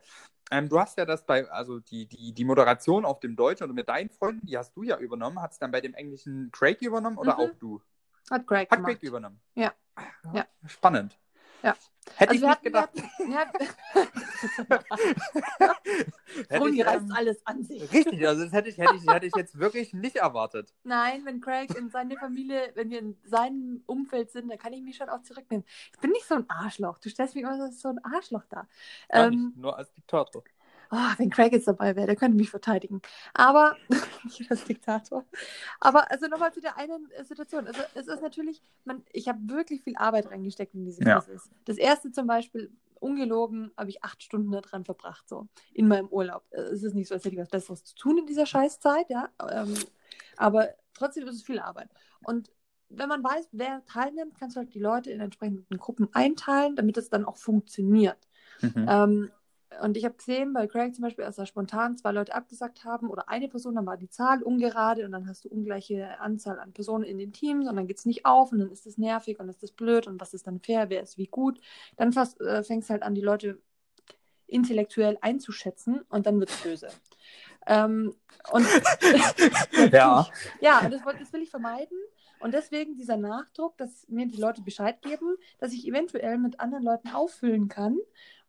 Ähm, du hast ja das bei, also die, die, die Moderation auf dem Deutschen oder mit deinen Freunden, die hast du ja übernommen. Hat es dann bei dem Englischen Craig übernommen oder Mhm. auch du? Hat Craig Hat gemacht. Craig übernommen. Ja. Ah, Ja. Spannend. Ja. Hätte Also ich nicht gedacht. Froni *laughs* ich, reißt ähm, alles an sich. Richtig, also das hätte ich, hätte, ich, hätte ich jetzt wirklich nicht erwartet. Nein, wenn Craig in seine Familie, wenn wir in seinem Umfeld sind, dann kann ich mich schon auch zurücknehmen. Ich bin nicht so ein Arschloch. Du stellst mich immer so ein Arschloch da. Ähm, nicht, nur als Diktator. Oh, wenn Craig jetzt dabei wäre, der könnte mich verteidigen. Aber, *laughs* nicht als Diktator. Aber also nochmal zu der einen äh, Situation. Also es ist natürlich, man, ich habe wirklich viel Arbeit reingesteckt in diese Ja. Quizzes. Das erste zum Beispiel, ungelogen, habe ich acht Stunden daran verbracht, so in meinem Urlaub. Äh, Es ist nicht so, als hätte ich was Besseres zu tun in dieser Scheißzeit, ja. Ähm, aber trotzdem ist es viel Arbeit. Und wenn man weiß, wer teilnimmt, kannst du halt die Leute in entsprechenden Gruppen einteilen, damit es dann auch funktioniert. Mhm. Ähm, und ich habe gesehen, bei Craig zum Beispiel, als da spontan zwei Leute abgesagt haben oder eine Person, dann war die Zahl ungerade und dann hast du ungleiche Anzahl an Personen in den Teams und dann geht es nicht auf und dann ist das nervig und ist das blöd und was ist dann fair, wer ist wie gut. Dann fast, äh, fängst du halt an, die Leute intellektuell einzuschätzen und dann wird es böse. Ähm, und *laughs* Ja. ja, das, das will ich vermeiden. Und deswegen dieser Nachdruck, dass mir die Leute Bescheid geben, dass ich eventuell mit anderen Leuten auffüllen kann,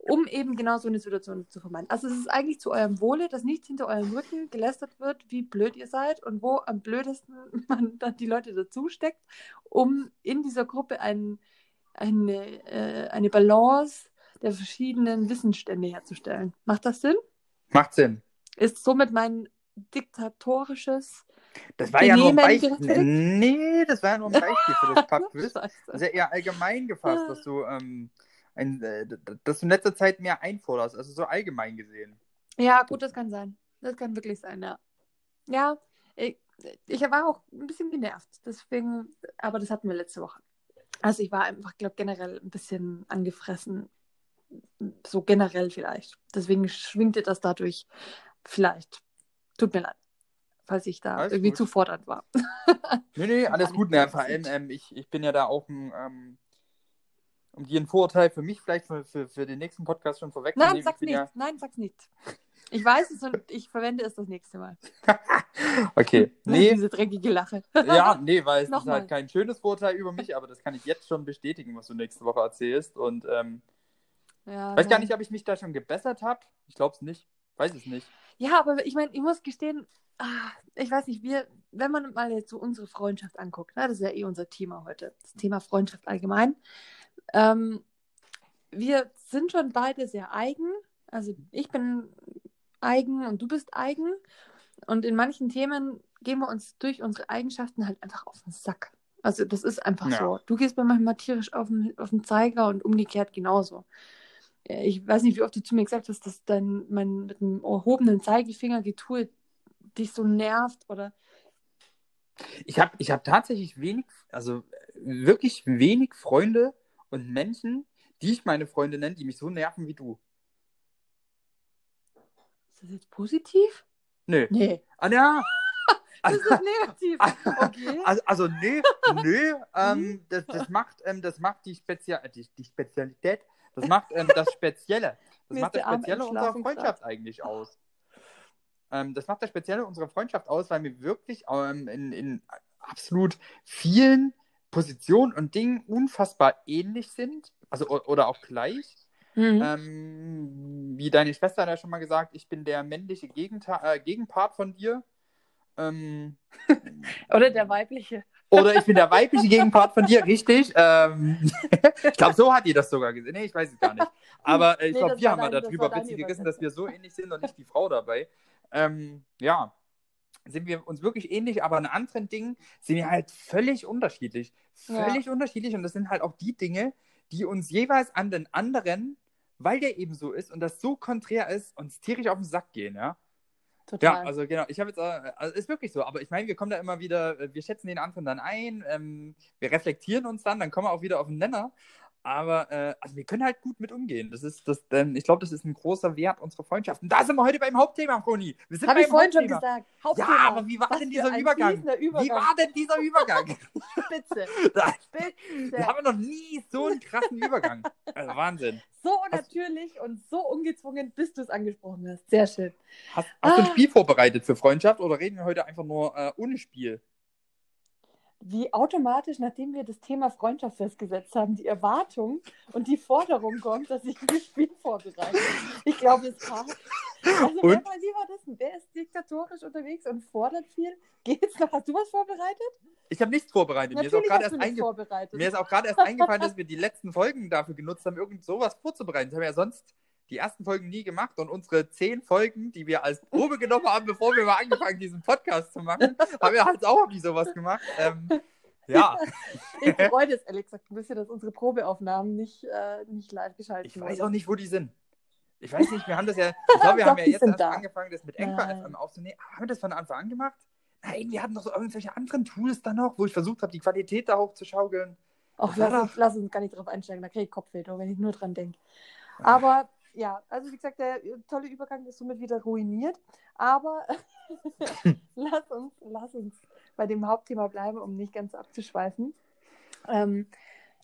um eben genau so eine Situation zu vermeiden. Also es ist eigentlich zu eurem Wohle, dass nicht hinter eurem Rücken gelästert wird, wie blöd ihr seid und wo am blödesten *laughs* man dann die Leute dazu steckt, um in dieser Gruppe ein, eine, äh, eine Balance der verschiedenen Wissensstände herzustellen. Macht das Sinn? Macht Sinn. Ist somit mein diktatorisches Das war ja nur ein Beispiel. Nee, das war ja nur ein Beispiel für das. *laughs* Scheiße. Das ist ja eher allgemein gefasst, dass du, ähm, ein, äh, dass du in letzter Zeit mehr einforderst, also so allgemein gesehen. Ja, gut, das kann sein. Das kann wirklich sein, ja. Ja, ich, ich war auch ein bisschen genervt. Deswegen, aber das hatten wir letzte Woche. Also ich war einfach, glaube generell ein bisschen angefressen. So generell vielleicht. Deswegen schwingte das dadurch vielleicht. Tut mir leid, falls ich da Alles irgendwie gut. zu fordernd war. Nee, nee, *laughs* alles nicht gut. Ne, vor allem, ähm, ich, ich bin ja da auch ein, ähm, um dir ein Vorurteil für mich vielleicht für, für, für den nächsten Podcast schon vorwegzunehmen. Nein, sag's nicht. ja, Nein, sag's nicht. Ich weiß es und ich verwende es das nächste Mal. *laughs* Okay, nee, Diese dreckige Lache. ja, nee, weil es ist Nochmal. halt kein schönes Vorurteil über mich, aber das kann ich jetzt schon bestätigen, was du nächste Woche erzählst. Und ähm, Ja, weiß gar nicht, ob ich mich da schon gebessert habe. Ich glaube es nicht. Weiß es nicht. Ja, aber ich meine, ich muss gestehen, ah, ich weiß nicht, wir, wenn man mal jetzt so unsere Freundschaft anguckt, ne, das ist ja eh unser Thema heute, das Thema Freundschaft allgemein. Ähm, wir sind schon beide sehr eigen. Also ich bin eigen und du bist eigen. Und in manchen Themen gehen wir uns durch unsere Eigenschaften halt einfach auf den Sack. Also das ist einfach Ja. so. Du gehst mir manchmal tierisch auf den, auf den Zeiger und umgekehrt genauso. Ja, Ich weiß nicht, wie oft du zu mir gesagt hast, dass dann mein mit dem erhobenen Zeigefinger Getue dich so nervt oder Ich habe ich hab tatsächlich wenig, also äh, wirklich wenig Freunde und Menschen, die ich meine Freunde nenne, die mich so nerven wie du. ist das jetzt positiv? Nö. Nee, Ah, ja. *laughs* das ist negativ. *laughs* Okay. Also, also nee, nee, Mhm. ähm, das, das macht, ähm, das macht die, Spezia die, die Spezialität, das macht ähm, das Spezielle, das Mir macht das Spezielle unserer Freundschaft eigentlich aus. Ähm, das macht das Spezielle unserer Freundschaft aus, weil wir wirklich ähm, in, in absolut vielen Positionen und Dingen unfassbar ähnlich sind, also oder auch gleich. Mhm. Ähm, wie deine Schwester hat ja schon mal gesagt, ich bin der männliche Gegenta äh, Gegenpart von dir. Ähm, *laughs* Oder der weibliche. oder ich bin der weibliche Gegenpart von dir, richtig. Ähm, *laughs* ich glaube, so hat die das sogar gesehen. Nee, ich weiß es gar nicht. Aber äh, ich Nee, glaube, wir haben dein- darüber witzig gegessen, dass wir so ähnlich sind und nicht die Frau dabei. Ähm, ja, sind wir uns wirklich ähnlich, aber in anderen Dingen sind wir halt völlig unterschiedlich. Ja. Völlig unterschiedlich. Und das sind halt auch die Dinge, die uns jeweils an den anderen, weil der eben so ist und das so konträr ist, uns tierisch auf den Sack gehen, ja. Ja, Total. also genau, ich habe jetzt, äh, also ist wirklich so, aber ich meine, wir kommen da immer wieder, äh, wir schätzen den anderen dann ein, ähm, wir reflektieren uns dann, dann kommen wir auch wieder auf den Nenner, Aber äh, also wir können halt gut mit umgehen. Das ist, das, ähm, ich glaube, das ist ein großer Wert unserer Freundschaft. Und da sind wir heute beim Hauptthema, Froni. Wir sind Habe ich beim vorhin schon Hauptthema. gesagt. Ja, Hauptthema. aber wie war Was denn dieser Übergang? fließender Wie Übergang. war denn dieser Übergang? *laughs* *laughs* Spitze. Da- Wir Spitze. haben noch nie so einen krassen Übergang. Also Wahnsinn. So natürlich und so ungezwungen, bis du es angesprochen hast. Sehr schön. Hast, hast du ein Ah. Spiel vorbereitet für Freundschaft oder reden wir heute einfach nur äh, ohne Spiel? Wie automatisch, nachdem wir das Thema Freundschaft festgesetzt haben, die Erwartung und die Forderung kommt, dass ich ein Spiel vorbereite. Ich glaube, es passt. Also, wer, Und? war- wie war das? Wer ist diktatorisch unterwegs und fordert viel? Geht's noch? Hast du was vorbereitet? Ich habe nichts vorbereitet. Mir ist, auch Natürlich erst einge vorbereitet. mir ist auch gerade erst eingefallen, dass wir die letzten Folgen dafür genutzt haben, irgend sowas vorzubereiten. Das haben wir ja sonst die ersten Folgen nie gemacht und unsere zehn Folgen, die wir als Probe genommen haben, bevor wir mal angefangen haben, diesen Podcast zu machen, haben wir halt auch nie sowas gemacht. Ähm, ja, *laughs* Ich freue das, ehrlich gesagt, ein bisschen, dass unsere Probeaufnahmen nicht, äh, nicht live geschaltet ich weiß auch nicht, wo die sind. Ich weiß nicht, wir haben das ja, *laughs* ich glaube, wir Doch, haben ja jetzt erst da. angefangen, das mit Anchor. FM aufzunehmen. Haben wir das von Anfang an gemacht? Nein, wir hatten doch so irgendwelche anderen Tools da noch, wo ich versucht habe, die Qualität da hochzuschaukeln. Ach, Ja. lass, uns, lass uns gar nicht drauf einsteigen, da kriege ich Kopfweh, wenn ich nur dran denke. Aber ja, also wie gesagt, der tolle Übergang ist somit wieder ruiniert. Aber *laughs* lass, uns, lass uns bei dem Hauptthema bleiben, um nicht ganz abzuschweifen. Ähm,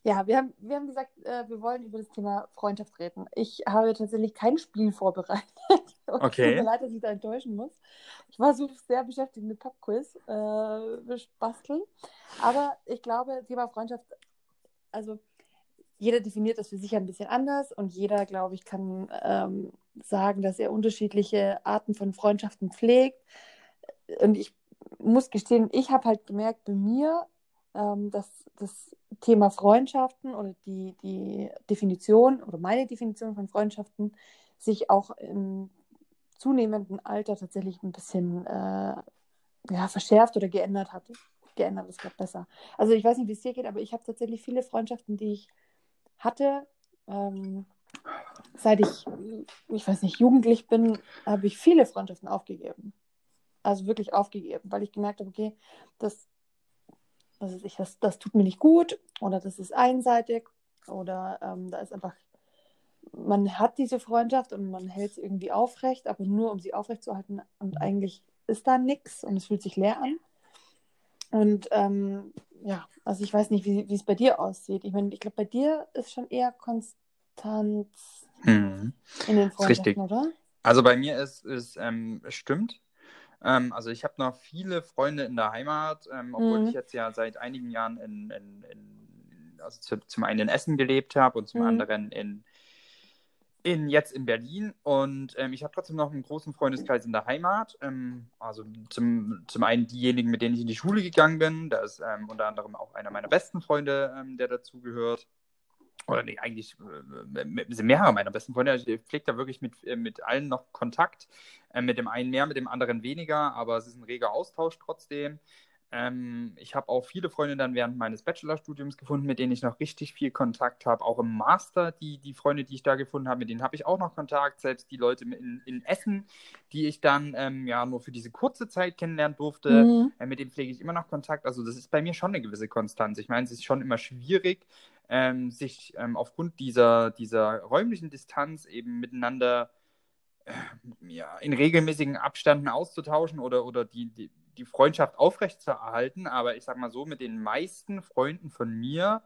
ja, wir haben, wir haben gesagt, äh, wir wollen über das Thema Freundschaft reden. Ich habe tatsächlich kein Spiel vorbereitet. *laughs* Okay. Tut mir leid, dass ich da enttäuschen muss. Ich war so sehr beschäftigt mit Popquiz äh, basteln. Aber ich glaube, Thema Freundschaft, also jeder definiert das für sich ein bisschen anders und jeder, glaube ich, kann ähm, sagen, dass er unterschiedliche Arten von Freundschaften pflegt. Und ich muss gestehen, ich habe halt gemerkt bei mir, ähm, dass das Thema Freundschaften oder die, die Definition oder meine Definition von Freundschaften sich auch im zunehmenden Alter tatsächlich ein bisschen äh, ja, verschärft oder geändert hat. Geändert ist gerade besser. Also ich weiß nicht, wie es dir geht, aber ich habe tatsächlich viele Freundschaften, die ich hatte. Ähm, seit ich, ich weiß nicht, jugendlich bin, habe ich viele Freundschaften aufgegeben. Also wirklich aufgegeben, weil ich gemerkt habe, okay, das, ist ich, das, das tut mir nicht gut oder das ist einseitig oder ähm, da ist einfach, man hat diese Freundschaft und man hält sie irgendwie aufrecht, aber nur um sie aufrechtzuerhalten und eigentlich ist da nichts und es fühlt sich leer an. Und ähm, ja, also ich weiß nicht, wie, wie es bei dir aussieht. Ich meine, ich glaube, bei dir ist schon eher Konstanz in den. Freundschaften, oder? Also bei mir ist es ähm, es stimmt. Ähm, also ich habe noch viele Freunde in der Heimat, ähm, obwohl Mhm. ich jetzt ja seit einigen Jahren in, in, in also zu, zum einen in Essen gelebt habe und zum Mhm. anderen in, in jetzt in Berlin. Und ähm, ich habe trotzdem noch einen großen Freundeskreis in der Heimat. Ähm, also zum, zum einen diejenigen, mit denen ich in die Schule gegangen bin. Da ist ähm, unter anderem auch einer meiner besten Freunde, ähm, der dazugehört. Oder nee, eigentlich äh, sind mehrere meiner besten Freunde. Ich pflege da wirklich mit, äh, mit allen noch Kontakt. Äh, mit dem einen mehr, mit dem anderen weniger, aber es ist ein reger Austausch trotzdem. Ähm, ich habe auch viele Freunde dann während meines Bachelorstudiums gefunden, mit denen ich noch richtig viel Kontakt habe. Auch im Master, die, die Freunde, die ich da gefunden habe, mit denen habe ich auch noch Kontakt. Selbst die Leute in, in Essen, die ich dann ähm, ja nur für diese kurze Zeit kennenlernen durfte, Mhm. äh, mit denen pflege ich immer noch Kontakt. Also das ist bei mir schon eine gewisse Konstanz. Ich meine, es ist schon immer schwierig, ähm, sich ähm, aufgrund dieser, dieser räumlichen Distanz eben miteinander äh, ja, in regelmäßigen Abständen auszutauschen oder, oder die, die, die Freundschaft aufrechtzuerhalten. Aber ich sag mal so, mit den meisten Freunden von mir,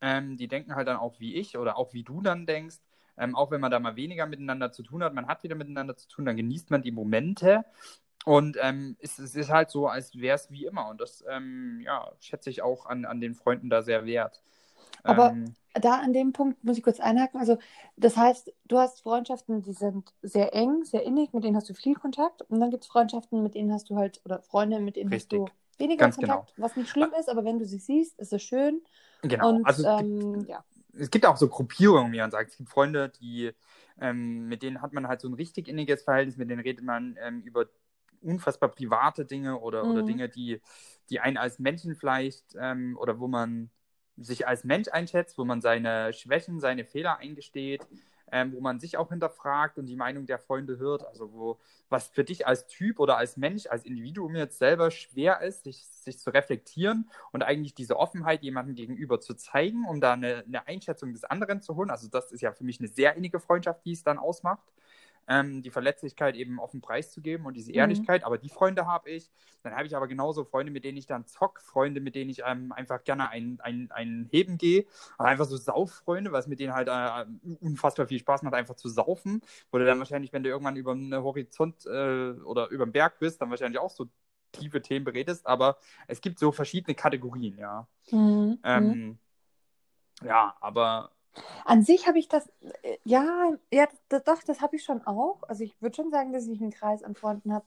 ähm, die denken halt dann auch wie ich oder auch wie du dann denkst. Ähm, auch wenn man da mal weniger miteinander zu tun hat, man hat wieder miteinander zu tun, dann genießt man die Momente. Und ähm, es, es ist halt so, als wäre es wie immer. Und das ähm, ja, schätze ich auch an, an den Freunden da sehr wert. Aber ähm, Da an dem Punkt muss ich kurz einhaken. Also, das heißt, du hast Freundschaften, die sind sehr eng, sehr innig, mit denen hast du viel Kontakt. Und dann gibt es Freundschaften, mit denen hast du halt, oder Freunde, mit denen Richtig. hast du weniger Ganz genau. Kontakt, was nicht schlimm ist, aber wenn du sie siehst, ist es schön. genau. Und also es gibt, ähm, ja. es gibt auch so Gruppierungen, wie man sagt. Es gibt Freunde, die, ähm, mit denen hat man halt so ein richtig inniges Verhältnis, mit denen redet man ähm, über unfassbar private Dinge oder, oder Mhm. Dinge, die, die einen als Menschen vielleicht ähm, oder wo man sich als Mensch einschätzt, wo man seine Schwächen, seine Fehler eingesteht. ähm, wo man sich auch hinterfragt und die Meinung der Freunde hört. Also wo was für dich als Typ oder als Mensch, als Individuum jetzt selber schwer ist, sich, sich zu reflektieren und eigentlich diese Offenheit jemandem gegenüber zu zeigen, um da eine, eine Einschätzung des anderen zu holen. Also das ist ja für mich eine sehr innige Freundschaft, die es dann ausmacht ähm, die Verletzlichkeit eben auf den Preis zu geben und diese Ehrlichkeit. Mhm. Aber die Freunde habe ich. Dann habe ich aber genauso Freunde, mit denen ich dann zock, Freunde, mit denen ich ähm, einfach gerne ein, ein, ein Heben gehe. Aber einfach so Sauffreunde, was mit denen halt äh, unfassbar viel Spaß macht, einfach zu saufen. Wo du dann wahrscheinlich, wenn du irgendwann über einen Horizont äh, oder über den Berg bist, dann wahrscheinlich auch so tiefe Themen beredest. Aber es gibt so verschiedene Kategorien, ja. Mhm. Ähm, ja, aber an sich habe ich das, äh, ja, ja, das, doch, das habe ich schon auch. Also ich würde schon sagen, dass ich einen Kreis an Freunden habe.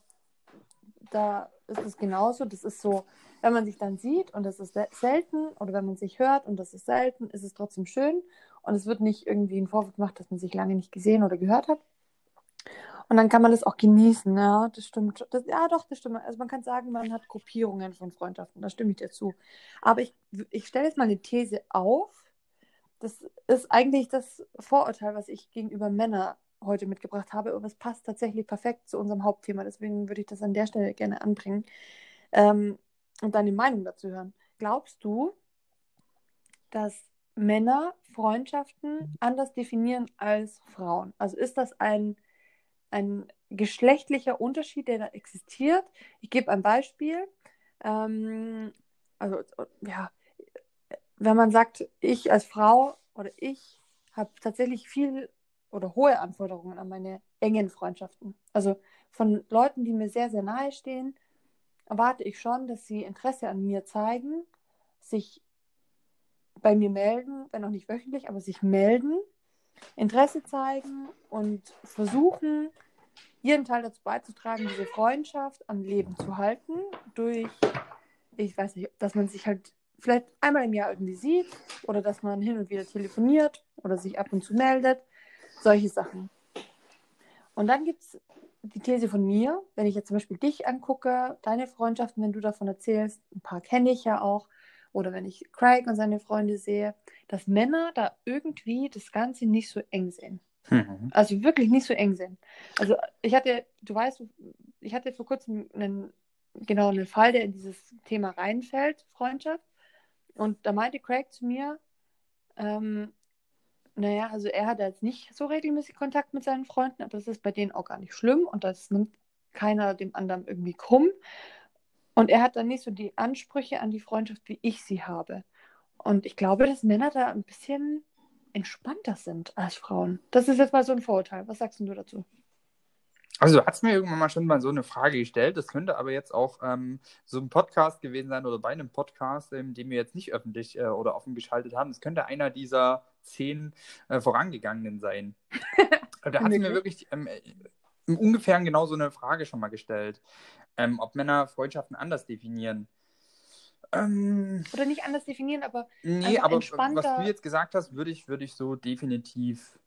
Da ist es genauso. Das ist so, wenn man sich dann sieht und das ist selten, oder wenn man sich hört und das ist selten, ist es trotzdem schön. Und es wird nicht irgendwie ein Vorwurf gemacht, dass man sich lange nicht gesehen oder gehört hat. Und dann kann man das auch genießen, ja, das stimmt. Das, ja, doch, das stimmt. Also man kann sagen, man hat Gruppierungen von Freundschaften, da stimme ich dir zu. Aber ich, ich stelle jetzt mal eine These auf, das ist eigentlich das Vorurteil, was ich gegenüber Männern heute mitgebracht habe, aber es passt tatsächlich perfekt zu unserem Hauptthema. Deswegen würde ich das an der Stelle gerne anbringen ähm, und deine Meinung dazu hören. Glaubst du, dass Männer Freundschaften anders definieren als Frauen? Also ist das ein, ein geschlechtlicher Unterschied, der da existiert? Ich gebe ein Beispiel. Ähm, also, ja, wenn man sagt, ich als Frau oder ich habe tatsächlich viel oder hohe Anforderungen an meine engen Freundschaften. Also von Leuten, die mir sehr, sehr nahe stehen, erwarte ich schon, dass sie Interesse an mir zeigen, sich bei mir melden, wenn auch nicht wöchentlich, aber sich melden, Interesse zeigen und versuchen, ihren Teil dazu beizutragen, diese Freundschaft am Leben zu halten, durch, ich weiß nicht, dass man sich halt vielleicht einmal im Jahr irgendwie sieht oder dass man hin und wieder telefoniert oder sich ab und zu meldet. Solche Sachen. Und dann gibt es die These von mir, wenn ich jetzt zum Beispiel dich angucke, deine Freundschaften, wenn du davon erzählst, ein paar kenne ich ja auch, oder wenn ich Craig und seine Freunde sehe, dass Männer da irgendwie das Ganze nicht so eng sehen. Mhm. Also wirklich nicht so eng sehen. Also ich hatte, du weißt, ich hatte vor kurzem einen, genau einen Fall, der in dieses Thema reinfällt, Freundschaft. Und da meinte Craig zu mir, ähm, naja, also er hat jetzt nicht so regelmäßig Kontakt mit seinen Freunden, aber das ist bei denen auch gar nicht schlimm und das nimmt keiner dem anderen irgendwie krumm. Und er hat dann nicht so die Ansprüche an die Freundschaft, wie ich sie habe. Und ich glaube, dass Männer da ein bisschen entspannter sind als Frauen. Das ist jetzt mal so ein Vorurteil. Was sagst du dazu? Also du hast mir irgendwann mal schon mal so eine Frage gestellt. Das könnte aber jetzt auch ähm, so ein Podcast gewesen sein oder bei einem Podcast, ähm, den wir jetzt nicht öffentlich äh, oder offen geschaltet haben. Es könnte einer dieser zehn äh, vorangegangenen sein. *laughs* da hat sie mir wirklich ähm, im Ungefähren genau so eine Frage schon mal gestellt, ähm, ob Männer Freundschaften anders definieren. Ähm, oder nicht anders definieren, aber nee, aber was du jetzt gesagt hast, würde ich, würde ich so definitiv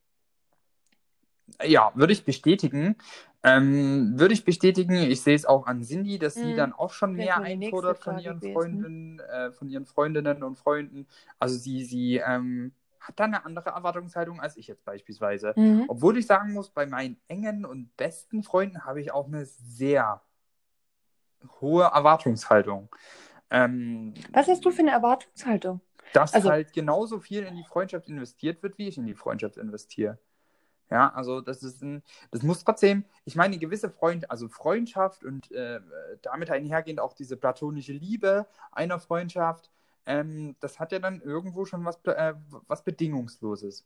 ja, würde ich bestätigen. Ähm, würde ich bestätigen, ich sehe es auch an Cindy, dass sie mhm. dann auch schon mehr einfordert von ihren Freundinnen, äh, von ihren Freundinnen und Freunden. Also sie, sie ähm, hat da eine andere Erwartungshaltung als ich jetzt beispielsweise. Mhm. Obwohl ich sagen muss, bei meinen engen und besten Freunden habe ich auch eine sehr hohe Erwartungshaltung. Ähm, Was hast du für eine Erwartungshaltung? Dass also, halt genauso viel in die Freundschaft investiert wird, wie ich in die Freundschaft investiere. Ja, also das ist ein, das muss trotzdem, ich meine, eine gewisse Freund, also Freundschaft und äh, damit einhergehend auch diese platonische Liebe einer Freundschaft, ähm, das hat ja dann irgendwo schon was, äh, was Bedingungsloses.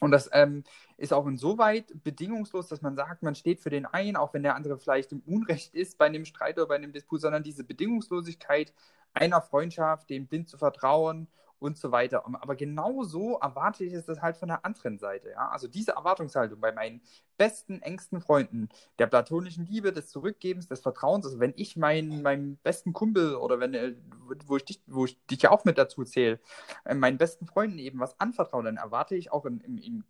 Und das ähm, ist auch insoweit bedingungslos, dass man sagt, man steht für den einen, auch wenn der andere vielleicht im Unrecht ist bei einem Streit oder bei einem Disput, sondern diese Bedingungslosigkeit einer Freundschaft, dem blind zu vertrauen und so weiter. Aber genau so erwarte ich es das halt von der anderen Seite. Ja? Also diese Erwartungshaltung bei meinen besten, engsten Freunden, der platonischen Liebe, des Zurückgebens, des Vertrauens. Also wenn ich meinen, meinem besten Kumpel oder wenn, äh, wo ich dich, wo ich dich ja auch mit dazu zähle, äh, meinen besten Freunden eben was anvertraue, dann erwarte ich auch im, im,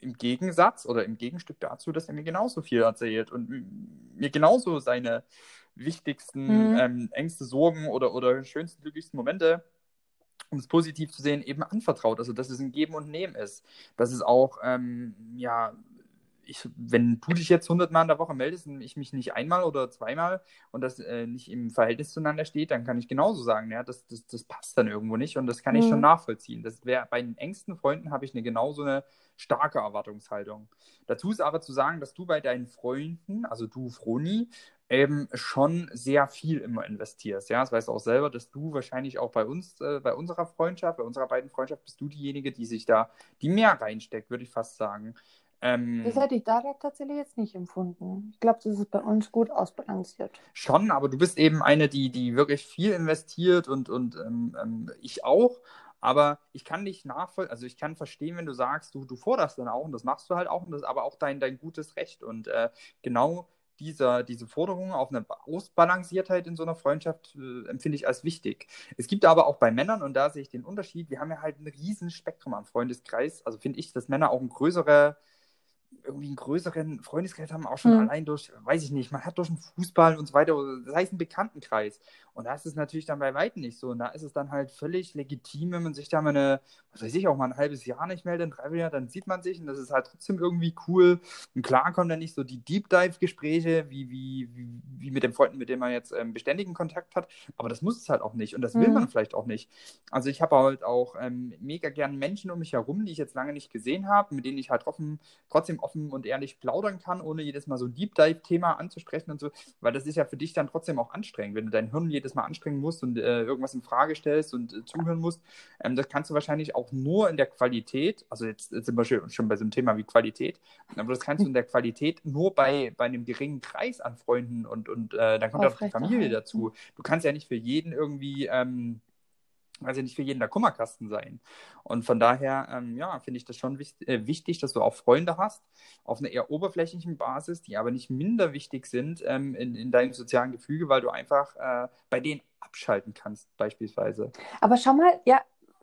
im Gegensatz oder im Gegenstück dazu, dass er mir genauso viel erzählt und mir genauso seine wichtigsten, mhm. ähm, engste Sorgen oder, oder schönsten, glücklichsten Momente um es positiv zu sehen, eben anvertraut. Also, dass es ein Geben und Nehmen ist. Dass es auch, ähm, ja, ich, wenn du dich jetzt hundertmal in der Woche meldest und ich mich nicht einmal oder zweimal und das äh, nicht im Verhältnis zueinander steht, dann kann ich genauso sagen, ja, das, das, das passt dann irgendwo nicht und das kann ich Mhm. schon nachvollziehen. Das wäre bei den engsten Freunden habe ich eine genauso eine starke Erwartungshaltung. Dazu ist aber zu sagen, dass du bei deinen Freunden, also du Froni, eben schon sehr viel immer investierst. Ja, das weißt du auch selber, dass du wahrscheinlich auch bei uns, äh, bei unserer Freundschaft, bei unserer beiden Freundschaft, bist du diejenige, die sich da, die mehr reinsteckt, würde ich fast sagen. Ähm, Das hätte ich da tatsächlich jetzt nicht empfunden. Ich glaube, das ist bei uns gut ausbalanciert. Schon, aber du bist eben eine, die, die wirklich viel investiert und, und ähm, ähm, ich auch. Aber ich kann nicht nachvollziehen, also ich kann verstehen, wenn du sagst, du, du forderst dann auch und das machst du halt auch und das ist aber auch dein, dein gutes Recht. Und äh, genau dieser, diese Forderung auf eine Ausbalanciertheit in so einer Freundschaft äh, empfinde ich als wichtig. Es gibt aber auch bei Männern, und da sehe ich den Unterschied, wir haben ja halt ein riesen Spektrum am Freundeskreis. Also finde ich, dass Männer auch ein größere irgendwie einen größeren Freundeskreis haben, auch schon Hm. allein durch, weiß ich nicht, man hat durch den Fußball und so weiter, das heißt einen Bekanntenkreis. Und da ist es natürlich dann bei Weitem nicht so. Und da ist es dann halt völlig legitim, wenn man sich da mal eine, was weiß ich, auch mal ein halbes Jahr nicht meldet, ein Dreivierteljahr, dann sieht man sich und das ist halt trotzdem irgendwie cool. Und klar kommen dann nicht so die Deep Dive-Gespräche wie, wie, wie, wie mit den Freunden, mit denen man jetzt ähm, beständigen Kontakt hat. Aber das muss es halt auch nicht. Und das will Mhm. man vielleicht auch nicht. Also ich habe halt auch ähm, mega gern Menschen um mich herum, die ich jetzt lange nicht gesehen habe, mit denen ich halt offen, trotzdem offen und ehrlich plaudern kann, ohne jedes Mal so ein Deep Dive-Thema anzusprechen und so, weil das ist ja für dich dann trotzdem auch anstrengend, wenn du dein Hirn jedes Mal anstrengen musst und äh, irgendwas in Frage stellst und äh, zuhören musst. Ähm, das kannst du wahrscheinlich auch nur in der Qualität, also jetzt, jetzt sind wir schon, schon bei so einem Thema wie Qualität, aber das kannst du in der Qualität nur bei, bei einem geringen Kreis an Freunden und, und äh, dann kommt auch die Familie dazu. Du kannst ja nicht für jeden irgendwie ähm, also nicht für jeden der Kummerkasten sein. Und von daher, ähm, ja, finde ich das schon wichtig, äh, wichtig, dass du auch Freunde hast, auf einer eher oberflächlichen Basis, die aber nicht minder wichtig sind ähm, in, in deinem sozialen Gefüge, weil du einfach äh, bei denen abschalten kannst, beispielsweise. Aber schau mal, ja,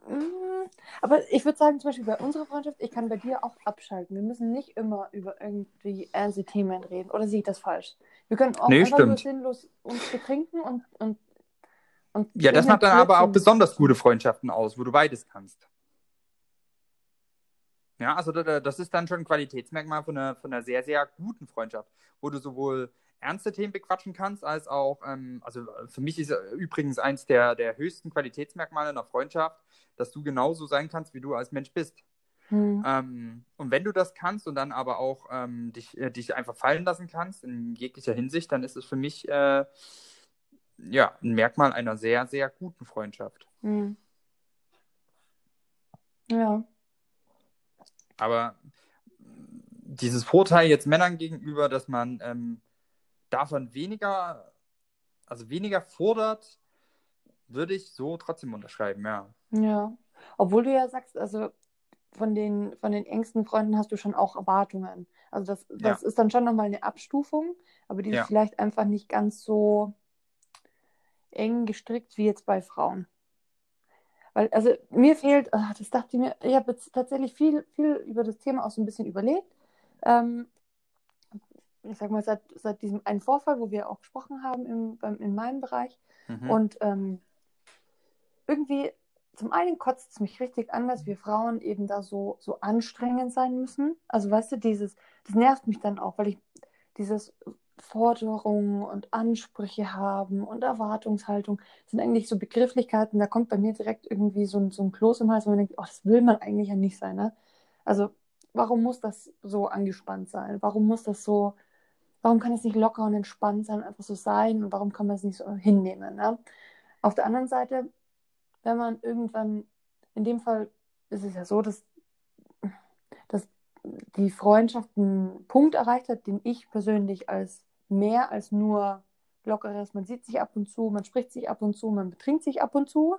mm, aber ich würde sagen, zum Beispiel bei unserer Freundschaft, ich kann bei dir auch abschalten. Wir müssen nicht immer über irgendwie ernste Themen reden. Oder sehe ich das falsch? Wir können auch Nee, einfach nur stimmt. sinnlos uns betrinken und, und, und Ja, das macht dann aber auch besonders gute Freundschaften aus, wo du beides kannst. Ja, also da- da- das ist dann schon ein Qualitätsmerkmal von einer, von einer sehr, sehr guten Freundschaft, wo du sowohl ernste Themen bequatschen kannst, als auch, ähm, also für mich ist übrigens eins der, der höchsten Qualitätsmerkmale einer Freundschaft, dass du genauso sein kannst, wie du als Mensch bist. Hm. Ähm, und wenn du das kannst und dann aber auch ähm, dich, äh, dich einfach fallen lassen kannst, in jeglicher Hinsicht, dann ist es für mich äh, ja, ein Merkmal einer sehr, sehr guten Freundschaft. Hm. Ja. Aber dieses Vorteil jetzt Männern gegenüber, dass man ähm, davon weniger, also weniger fordert, würde ich so trotzdem unterschreiben, ja. Ja. Obwohl du ja sagst, also von den, von den engsten Freunden hast du schon auch Erwartungen. Also das, das ist dann schon nochmal eine Abstufung, aber die Ja. ist vielleicht einfach nicht ganz so eng gestrickt wie jetzt bei Frauen. Weil, also mir fehlt, ah, das dachte ich mir, ich habe jetzt tatsächlich viel, viel über das Thema auch so ein bisschen überlegt. Ähm, ich sag mal, seit, seit diesem einen Vorfall, wo wir auch gesprochen haben im, beim, in meinem Bereich, Mhm. und ähm, irgendwie, zum einen kotzt es mich richtig an, dass wir Frauen eben da so, so anstrengend sein müssen. Also weißt du, dieses, das nervt mich dann auch, weil ich dieses Forderungen und Ansprüche haben und Erwartungshaltung sind eigentlich so Begrifflichkeiten, da kommt bei mir direkt irgendwie so ein, so ein Kloß im Hals, wo man denkt, oh, das will man eigentlich ja nicht sein. Ne? Also warum muss das so angespannt sein? Warum muss das so, warum kann es nicht locker und entspannt sein, einfach so sein und warum kann man es nicht so hinnehmen? Ne? Auf der anderen Seite, wenn man irgendwann, in dem Fall ist es ja so, dass, dass die Freundschaft einen Punkt erreicht hat, den ich persönlich als mehr als nur lockeres, man sieht sich ab und zu, man spricht sich ab und zu, man betrinkt sich ab und zu,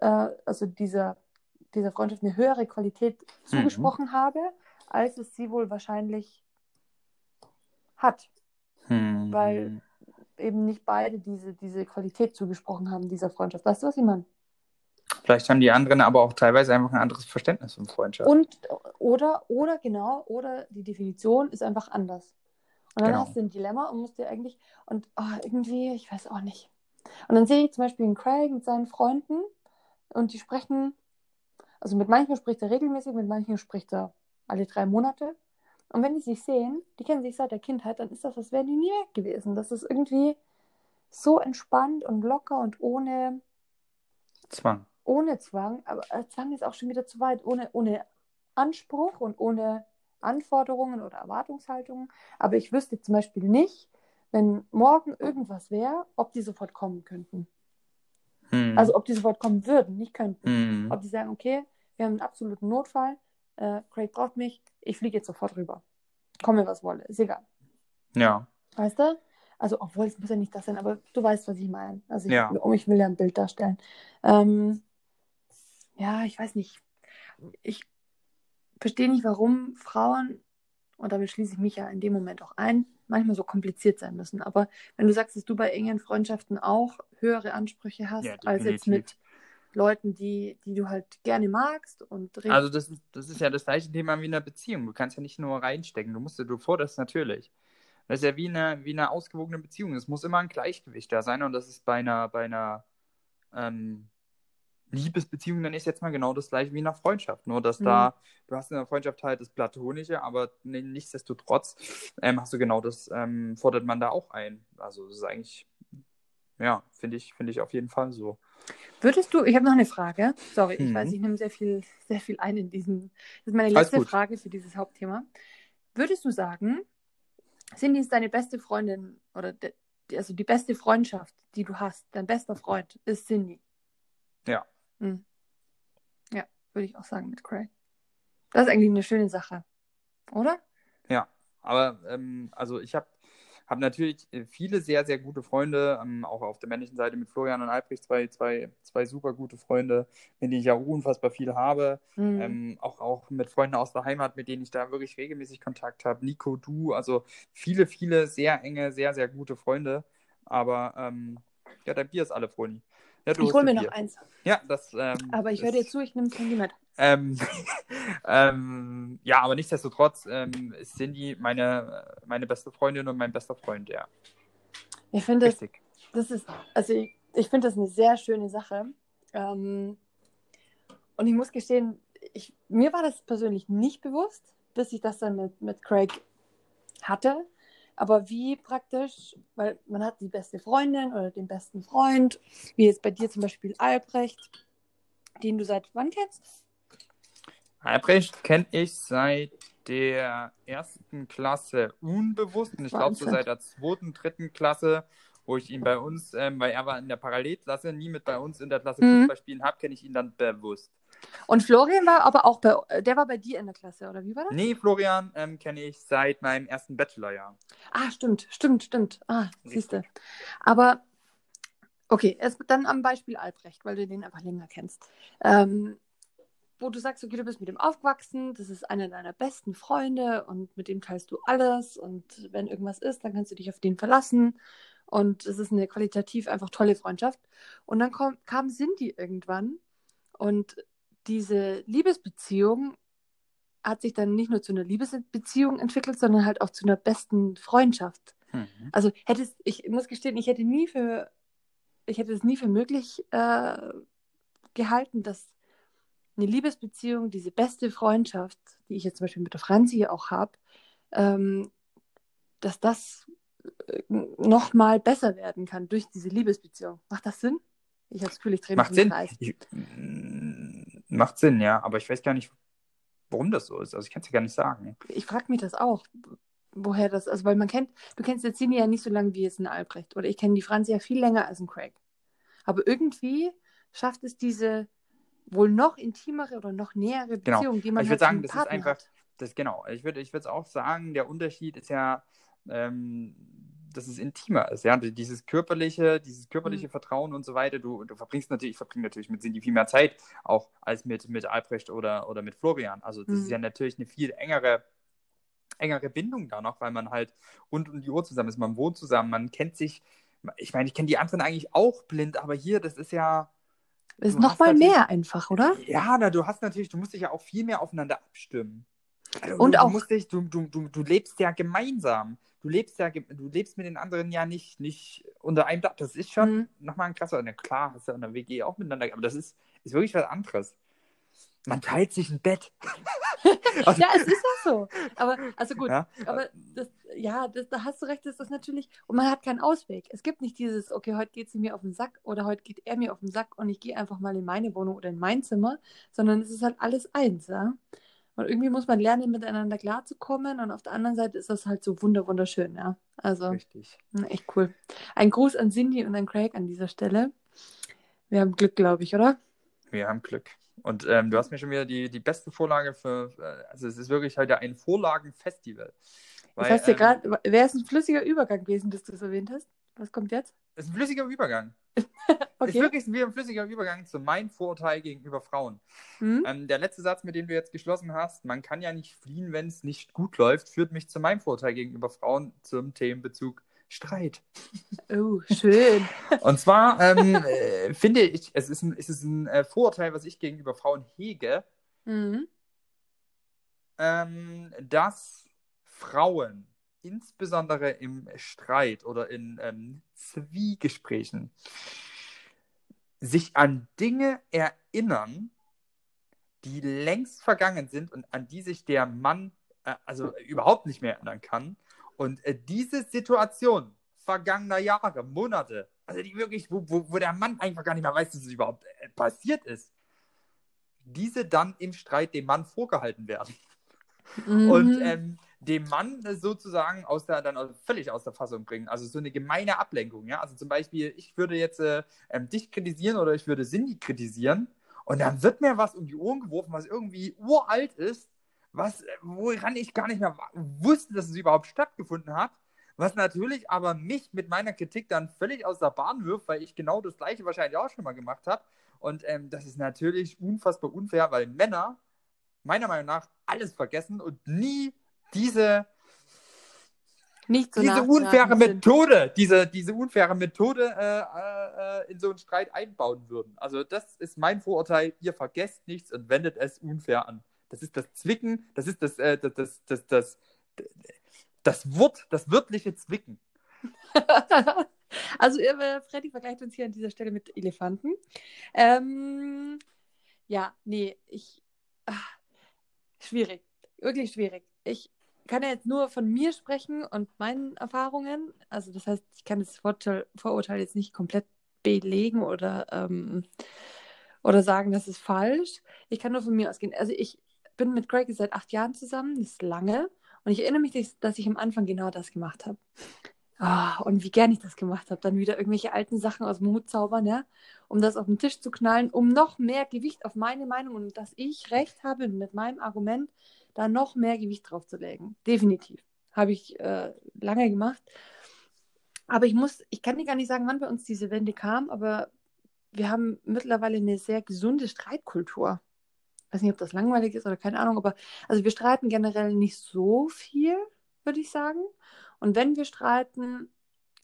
äh, also dieser, dieser Freundschaft eine höhere Qualität zugesprochen habe, als es sie wohl wahrscheinlich hat Hm. weil- eben nicht beide diese, diese Qualität zugesprochen haben, dieser Freundschaft. Weißt du, was ich meine? Vielleicht haben die anderen aber auch teilweise einfach ein anderes Verständnis von Freundschaft. Und, oder, oder genau, oder die Definition ist einfach anders. Und dann Genau. hast du ein Dilemma und musst dir eigentlich, und oh, irgendwie, ich weiß auch nicht. Und dann sehe ich zum Beispiel einen Craig mit seinen Freunden, und die sprechen, also mit manchen spricht er regelmäßig, mit manchen spricht er alle drei Monate. Und wenn die sich sehen, die kennen sich seit der Kindheit, dann ist das, als wären die nie weg gewesen. Das ist irgendwie so entspannt und locker und ohne, Zwang. ohne Zwang. Aber äh, Zwang ist auch schon wieder zu weit. Ohne, ohne Anspruch und ohne Anforderungen oder Erwartungshaltungen. Aber ich wüsste zum Beispiel nicht, wenn morgen irgendwas wäre, ob die sofort kommen könnten. Hm. Also ob die sofort kommen würden, nicht könnten. Hm. Ob die sagen, okay, wir haben einen absoluten Notfall, äh, Craig braucht mich, ich fliege jetzt sofort rüber. Komme, was wolle, ist egal. Ja. Weißt du? Also, obwohl es muss ja nicht das sein, aber du weißt, was ich meine. Also, ich, Ja. um, ich will ja ein Bild darstellen. Ähm, ja, ich weiß nicht. Ich verstehe nicht, warum Frauen, und damit schließe ich mich ja in dem Moment auch ein, manchmal so kompliziert sein müssen. Aber wenn du sagst, dass du bei engen Freundschaften auch höhere Ansprüche hast, Ja, als jetzt mit Leuten, die, die du halt gerne magst und. Also das ist, das ist ja das gleiche Thema wie in einer Beziehung. Du kannst ja nicht nur reinstecken, du musst, du forderst natürlich. Das ist ja wie eine, wie eine ausgewogene Beziehung. Es muss immer ein Gleichgewicht da sein und das ist bei einer, bei einer ähm, Liebesbeziehung, dann ist jetzt mal genau das gleiche wie in einer Freundschaft. Nur, dass Mhm. da, du hast in der Freundschaft halt das Platonische, aber ni- nichtsdestotrotz ähm, hast du genau das, ähm, fordert man da auch ein. Also das ist eigentlich, ja, finde ich, finde ich auf jeden Fall so. Würdest du, ich habe noch eine Frage. Sorry, ich Mhm. weiß, ich nehme sehr viel, sehr viel ein in diesem. Das ist meine letzte. Frage für dieses Hauptthema. Würdest du sagen, Cindy ist deine beste Freundin oder de, also die beste Freundschaft, die du hast, dein bester Freund ist Cindy? Ja. Mhm. Ja, würde ich auch sagen mit Craig. Das ist eigentlich eine schöne Sache, oder? Ja, aber ähm, also ich habe hab natürlich äh, viele sehr, sehr gute Freunde, ähm, auch auf der männlichen Seite mit Florian und Albrecht, zwei, zwei, zwei super gute Freunde, mit denen ich ja unfassbar viel habe. Mhm. Ähm, auch, auch mit Freunden aus der Heimat, mit denen ich da wirklich regelmäßig Kontakt habe. Nico, du, also viele, viele sehr enge, sehr, sehr gute Freunde. Aber ähm, ja, dein Bier ist alle, Froni. Ja, du ich hole mir noch eins. Ja, das. Ähm, Aber ich höre dir zu, ich nehme das Handy mit. ähm, *laughs* ähm, ja, aber nichtsdestotrotz ähm, ist Cindy meine, meine beste Freundin und mein bester Freund, ja. Ich finde das. Das ist, also ich, ich finde das eine sehr schöne Sache. Ähm, und ich muss gestehen, ich, mir war das persönlich nicht bewusst, bis ich das dann mit, mit Craig hatte. Aber wie praktisch, weil man hat die beste Freundin oder den besten Freund, wie jetzt bei dir zum Beispiel Albrecht, den du seit wann kennst? Albrecht kenne ich seit der ersten Klasse unbewusst und ich glaube so seit der zweiten, dritten Klasse, wo ich ihn bei uns, ähm, weil er war in der Parallelklasse, nie mit bei uns in der Klasse Mhm. Fußball spielen habe, kenne ich ihn dann bewusst. Und Florian war aber auch bei, der war bei dir in der Klasse, oder wie war das? Nee, Florian ähm, kenne ich seit meinem ersten Bachelorjahr. Ah, stimmt, stimmt, stimmt. Ah, siehst du. Aber okay, erst dann am Beispiel Albrecht, weil du den einfach länger kennst. Ähm, wo du sagst, okay, du bist mit ihm aufgewachsen, das ist einer deiner besten Freunde und mit dem teilst du alles und wenn irgendwas ist, dann kannst du dich auf den verlassen und es ist eine qualitativ einfach tolle Freundschaft. Und dann kom kam Cindy irgendwann und diese Liebesbeziehung hat sich dann nicht nur zu einer Liebesbeziehung entwickelt, sondern halt auch zu einer besten Freundschaft. Mhm. Also hättest, ich muss gestehen, ich hätte nie für, ich hätte es nie für möglich äh, gehalten, dass eine Liebesbeziehung, diese beste Freundschaft, die ich jetzt zum Beispiel mit der Franzi auch habe, ähm, dass das äh, nochmal besser werden kann durch diese Liebesbeziehung. Macht das Sinn? Ich habe das Gefühl, ich drehe mich Macht Sinn. Ich, macht Sinn, ja, aber ich weiß gar nicht, warum das so ist. Also ich kann es dir gar nicht sagen. Ich frage mich das auch, woher das, also weil man kennt, du kennst jetzt Cindy ja nicht so lange wie jetzt ein Albrecht oder ich kenne die Franzi ja viel länger als ein Craig. Aber irgendwie schafft es diese wohl noch intimere oder noch nähere Genau. Beziehung, die man ich halt würde sagen, das ist einfach, hat. das genau. Ich würde ich würde auch sagen, der Unterschied ist ja, ähm, dass es intimer ist, ja. Dieses körperliche, dieses körperliche Mhm. Vertrauen und so weiter. Du, du verbringst natürlich, ich verbringe natürlich mit Cindy viel mehr Zeit, auch als mit, mit Albrecht oder, oder mit Florian. Also das Mhm. ist ja natürlich eine viel engere, engere Bindung da noch, weil man halt rund um die Uhr zusammen ist. Man wohnt zusammen, man kennt sich. Ich meine, ich kenne die anderen eigentlich auch blind, aber hier, das ist ja. Ist du noch hast mal natürlich- mehr einfach, oder? Ja, na, du hast natürlich, du musst dich ja auch viel mehr aufeinander abstimmen. Also, Und du, auch- du musst dich, du, du, du, du lebst ja gemeinsam. Du lebst ja, du lebst mit den anderen ja nicht, nicht unter einem Dach. Das ist schon Mhm. nochmal ein krasser. Na klar, hast ja in der WG auch miteinander, aber das ist, ist wirklich was anderes. Man teilt sich ein Bett. Also- *laughs* Ja, es ist ja so. Aber, also gut, Ja? aber das, ja, das, da hast du recht, das ist natürlich, und man hat keinen Ausweg. Es gibt nicht dieses, okay, heute geht sie mir auf den Sack oder heute geht er mir auf den Sack und ich gehe einfach mal in meine Wohnung oder in mein Zimmer, sondern es ist halt alles eins, ja. Und irgendwie muss man lernen, miteinander klarzukommen und auf der anderen Seite ist das halt so wunder wunderschön, ja. Also Richtig. mh, echt cool. Ein Gruß an Cindy und an Craig an dieser Stelle. Wir haben Glück, glaube ich, oder? Wir haben Glück. Und ähm, du hast mir schon wieder die, die beste Vorlage für, äh, also es ist wirklich heute ein Vorlagenfestival. Das Weil, heißt ja ähm, gerade, wäre es ein flüssiger Übergang gewesen, bis du es erwähnt hast? Was kommt jetzt? Es ist ein flüssiger Übergang. *laughs* Es Okay. ist wirklich wie ein flüssiger Übergang zu meinem Vorurteil gegenüber Frauen. Hm? Ähm, der letzte Satz, mit dem du jetzt geschlossen hast, man kann ja nicht fliehen, wenn es nicht gut läuft, führt mich zu meinem Vorurteil gegenüber Frauen zum Themenbezug Streit. Oh, schön. *laughs* Und zwar ähm, äh, finde ich, es ist ein, es ist ein äh, Vorurteil, was ich gegenüber Frauen hege, Mhm. ähm, dass Frauen insbesondere im Streit oder in ähm, Zwiegesprächen sich an Dinge erinnern, die längst vergangen sind und an die sich der Mann äh, also überhaupt nicht mehr erinnern kann. Und äh, diese Situation vergangener Jahre, Monate, also die wirklich, wo, wo, wo der Mann einfach gar nicht mehr weiß, dass es überhaupt äh, passiert ist, diese dann im Streit dem Mann vorgehalten werden Mhm. und ähm, dem Mann äh, sozusagen aus der, dann völlig aus der Fassung bringen. Also so eine gemeine Ablenkung, ja. Also zum Beispiel, ich würde jetzt äh, ähm, dich kritisieren oder ich würde Cindy kritisieren und dann wird mir was um die Ohren geworfen, was irgendwie uralt ist, was, äh, woran ich gar nicht mehr wusste, dass es überhaupt stattgefunden hat. Was natürlich aber mich mit meiner Kritik dann völlig aus der Bahn wirft, weil ich genau das gleiche wahrscheinlich auch schon mal gemacht habe. Und ähm, das ist natürlich unfassbar unfair, weil Männer meiner Meinung nach alles vergessen und nie diese, so diese unfaire sind. Methode, diese, diese unfaire Methode äh, äh, äh, in so einen Streit einbauen würden. Also das ist mein Vorurteil. Ihr vergesst nichts und wendet es unfair an. Das ist das Zwicken, das ist das, äh, das, das, das, das, das Wort, das wörtliche Zwicken. *laughs* also, äh, Freddy vergleicht uns hier an dieser Stelle mit Elefanten. Ähm, ja, nee, ich. ach, schwierig. Wirklich schwierig. Ich kann ja jetzt nur von mir sprechen und meinen Erfahrungen. Also, das heißt, ich kann das Vorurteil, Vorurteil jetzt nicht komplett belegen oder, ähm, oder sagen, das ist falsch. Ich kann nur von mir ausgehen. Also, ich bin mit Greg seit acht Jahren zusammen, das ist lange. Und ich erinnere mich, dass- ich am Anfang genau das gemacht habe. Ah, und wie gern ich das gemacht habe. Dann wieder irgendwelche alten Sachen aus dem Hut zaubern, ja, um das auf den Tisch zu knallen, um noch mehr Gewicht auf meine Meinung und dass ich recht habe mit meinem Argument, da noch mehr Gewicht drauf zu legen. Definitiv. Habe ich äh, lange gemacht. Aber ich muss, ich kann dir gar nicht sagen, wann bei uns diese Wende kam, aber wir haben mittlerweile eine sehr gesunde Streitkultur. Ich weiß nicht, ob das langweilig ist oder keine Ahnung, aber also wir streiten generell nicht so viel, würde ich sagen. Und wenn wir streiten,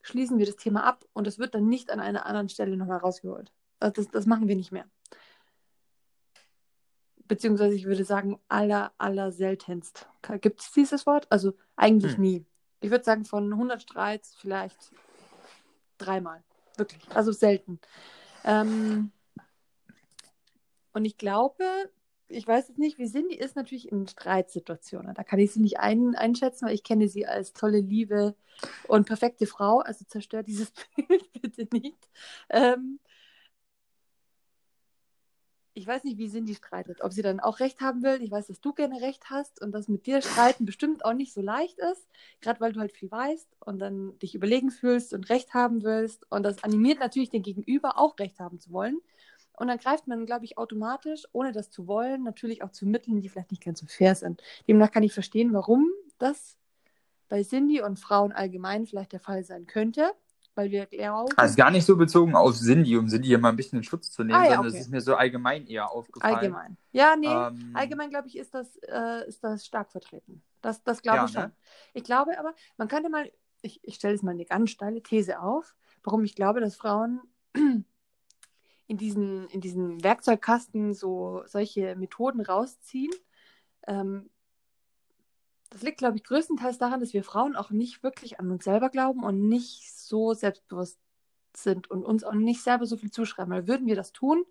schließen wir das Thema ab und es wird dann nicht an einer anderen Stelle nochmal rausgeholt. Also das, das machen wir nicht mehr. Beziehungsweise ich würde sagen, aller, aller seltenst. Gibt es dieses Wort? Also eigentlich Hm. nie. Ich würde sagen, von 100 Streits vielleicht dreimal. Wirklich. Also selten. Ähm, und ich glaube, ich weiß jetzt nicht, wie Cindy ist natürlich in Streitsituationen. Da kann ich sie nicht ein, einschätzen, weil ich kenne sie als tolle, liebe und perfekte Frau. Also zerstört dieses *laughs* Bild bitte nicht. Ähm, ich weiß nicht, wie Cindy streitet. Ob sie dann auch recht haben will. Ich weiß, dass du gerne recht hast und dass mit dir streiten bestimmt auch nicht so leicht ist. Gerade weil du halt viel weißt und dann dich überlegen fühlst und recht haben willst. Und das animiert natürlich den Gegenüber auch recht haben zu wollen. Und dann greift man, glaube ich, automatisch, ohne das zu wollen, natürlich auch zu Mitteln, die vielleicht nicht ganz so fair sind. Demnach kann ich verstehen, warum das bei Cindy und Frauen allgemein vielleicht der Fall sein könnte, weil wir glauben, Also gar nicht so bezogen auf Cindy, um Cindy hier mal ein bisschen in Schutz zu nehmen, Ah, ja, sondern okay. es ist mir so allgemein eher aufgefallen. allgemein. Ja, nee, Ähm, allgemein glaube ich, ist das, äh, ist das stark vertreten. Das, das glaube Ja, ich schon. ne? Ich glaube aber, man könnte mal, ich, ich stelle jetzt mal eine ganz steile These auf, warum ich glaube, dass Frauen *clears throat* in diesen, in diesen Werkzeugkasten so solche Methoden rausziehen. Ähm, Das liegt, glaube ich, größtenteils daran, dass wir Frauen auch nicht wirklich an uns selber glauben und nicht so selbstbewusst sind und uns auch nicht selber so viel zuschreiben. Weil würden wir das tun,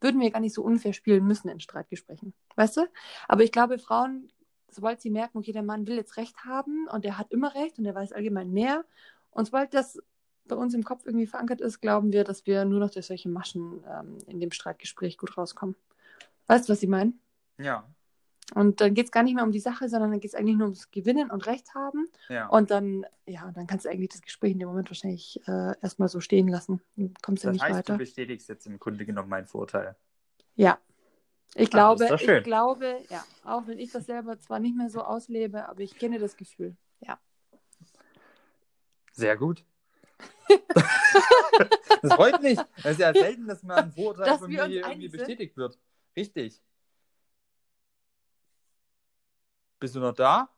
würden wir gar nicht so unfair spielen müssen in Streitgesprächen. Weißt du? Aber ich glaube, Frauen, sobald sie merken, okay, der Mann will jetzt Recht haben und er hat immer Recht und er weiß allgemein mehr. Und sobald das bei uns im Kopf irgendwie verankert ist, glauben wir, dass wir nur noch durch solche Maschen ähm, in dem Streitgespräch gut rauskommen. Weißt du, was ich meine? Ja, Und dann geht es gar nicht mehr um die Sache, sondern dann geht es eigentlich nur ums Gewinnen und Recht haben. ja. Und dann, ja, dann kannst du eigentlich das Gespräch in dem Moment wahrscheinlich äh, erstmal so stehen lassen. Dann kommst du das nicht heißt, weiter. du bestätigst jetzt im Grunde genommen meinen Vorteil. Ja. Ich Ach, glaube, ich glaube, ja, auch wenn ich das selber zwar nicht mehr so auslebe, aber ich kenne das Gefühl. Ja. Sehr gut. *laughs* das freut mich. Es ist ja selten, dass man ein Vorurteil Dass von mir irgendwie bestätigt wird. Richtig. Bist du noch da?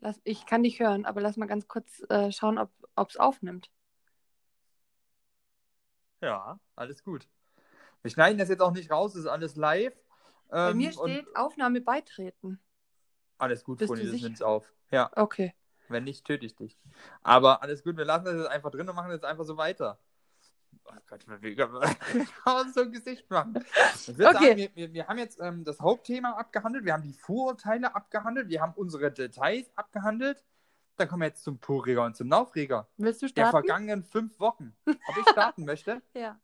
Lass, ich kann dich hören, aber lass mal ganz kurz äh, schauen, ob es aufnimmt. Ja, alles gut. Wir schneiden das jetzt auch nicht raus, das ist alles live. Bei Ähm, mir steht Aufnahme beitreten. Alles gut, du das nimmt's auf. Ja, Okay. wenn nicht, töte ich dich. Aber alles gut, wir lassen das jetzt einfach drin und machen jetzt einfach so weiter. Oh Gott, wie *laughs* kann so ein Gesicht machen? Ich Okay. sagen, wir, wir, wir haben jetzt ähm, das Hauptthema abgehandelt, wir haben die Vorurteile abgehandelt, wir haben unsere Details abgehandelt. Dann kommen wir jetzt zum Purreger und zum Naufreger Willst du der starten? vergangenen fünf Wochen. Ob ich starten möchte? *laughs* Ja,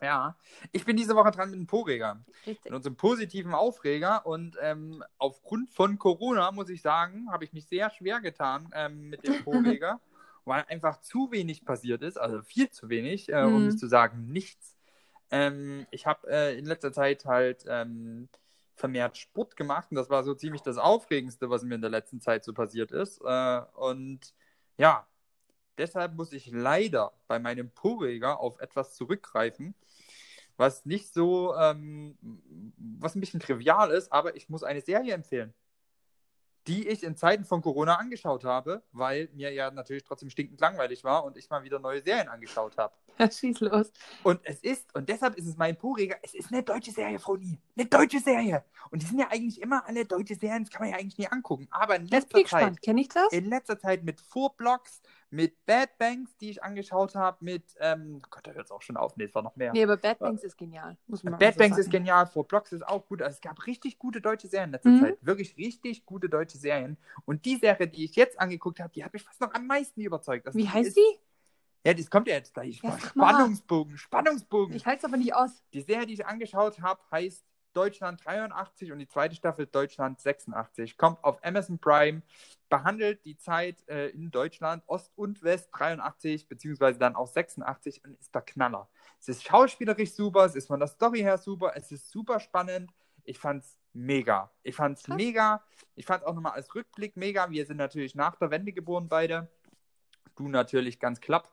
Ja. Ich bin diese Woche dran mit dem Purreger. richtig. in unserem positiven Aufreger. Und ähm, aufgrund von Corona, muss ich sagen, habe ich mich sehr schwer getan ähm, mit dem *laughs* Vorreger, weil einfach zu wenig passiert ist, also viel zu wenig, äh, um Mhm. nicht zu sagen nichts. Ähm, ich habe äh, in letzter Zeit halt ähm, vermehrt Sport gemacht und das war so ziemlich das Aufregendste, was mir in der letzten Zeit so passiert ist. Äh, und ja, deshalb muss ich leider bei meinem Vorreger auf etwas zurückgreifen, was nicht so, ähm, was ein bisschen trivial ist, aber ich muss eine Serie empfehlen, die ich in Zeiten von Corona angeschaut habe, weil mir ja natürlich trotzdem stinkend langweilig war und ich mal wieder neue Serien angeschaut habe. *laughs* Schieß los. Und es ist, und deshalb ist es mein Purreger, es ist eine deutsche Serie, Frau Nie. Eine deutsche Serie. Und die sind ja eigentlich immer alle deutsche Serien, das kann man ja eigentlich nie angucken. Aber in letzter Zeit, gespannt. Kenne ich das? in letzter Zeit mit Four Blocks, mit Bad Banks, die ich angeschaut habe, mit, ähm, oh Gott, da hört es auch schon auf, nee, es war noch mehr. Nee, aber Bad Banks ist genial. Muss man Bad so Banks ist sagen. genial, Four Blocks ist auch gut. Also es gab richtig gute deutsche Serien in letzter Mhm. Zeit. Wirklich richtig gute deutsche Serien. Und die Serie, die ich jetzt angeguckt habe, die hat mich fast noch am meisten überzeugt. Also Wie die heißt ist, die? Ja, das kommt ja jetzt gleich. Ja. Spannungsbogen, Spannungsbogen. Ich halte es aber nicht aus. Die Serie, die ich angeschaut habe, heißt Deutschland 83 und die zweite Staffel Deutschland 86. Kommt auf Amazon Prime, behandelt die Zeit äh, in Deutschland Ost und West 83 beziehungsweise dann auch 86 und ist der Knaller. Es ist schauspielerisch super, es ist von der Story her super, es ist super spannend. Ich fand's mega. Ich fand's Krass. mega. Ich fand's auch nochmal als Rückblick mega. Wir sind natürlich nach der Wende geboren beide. Du natürlich ganz klapp.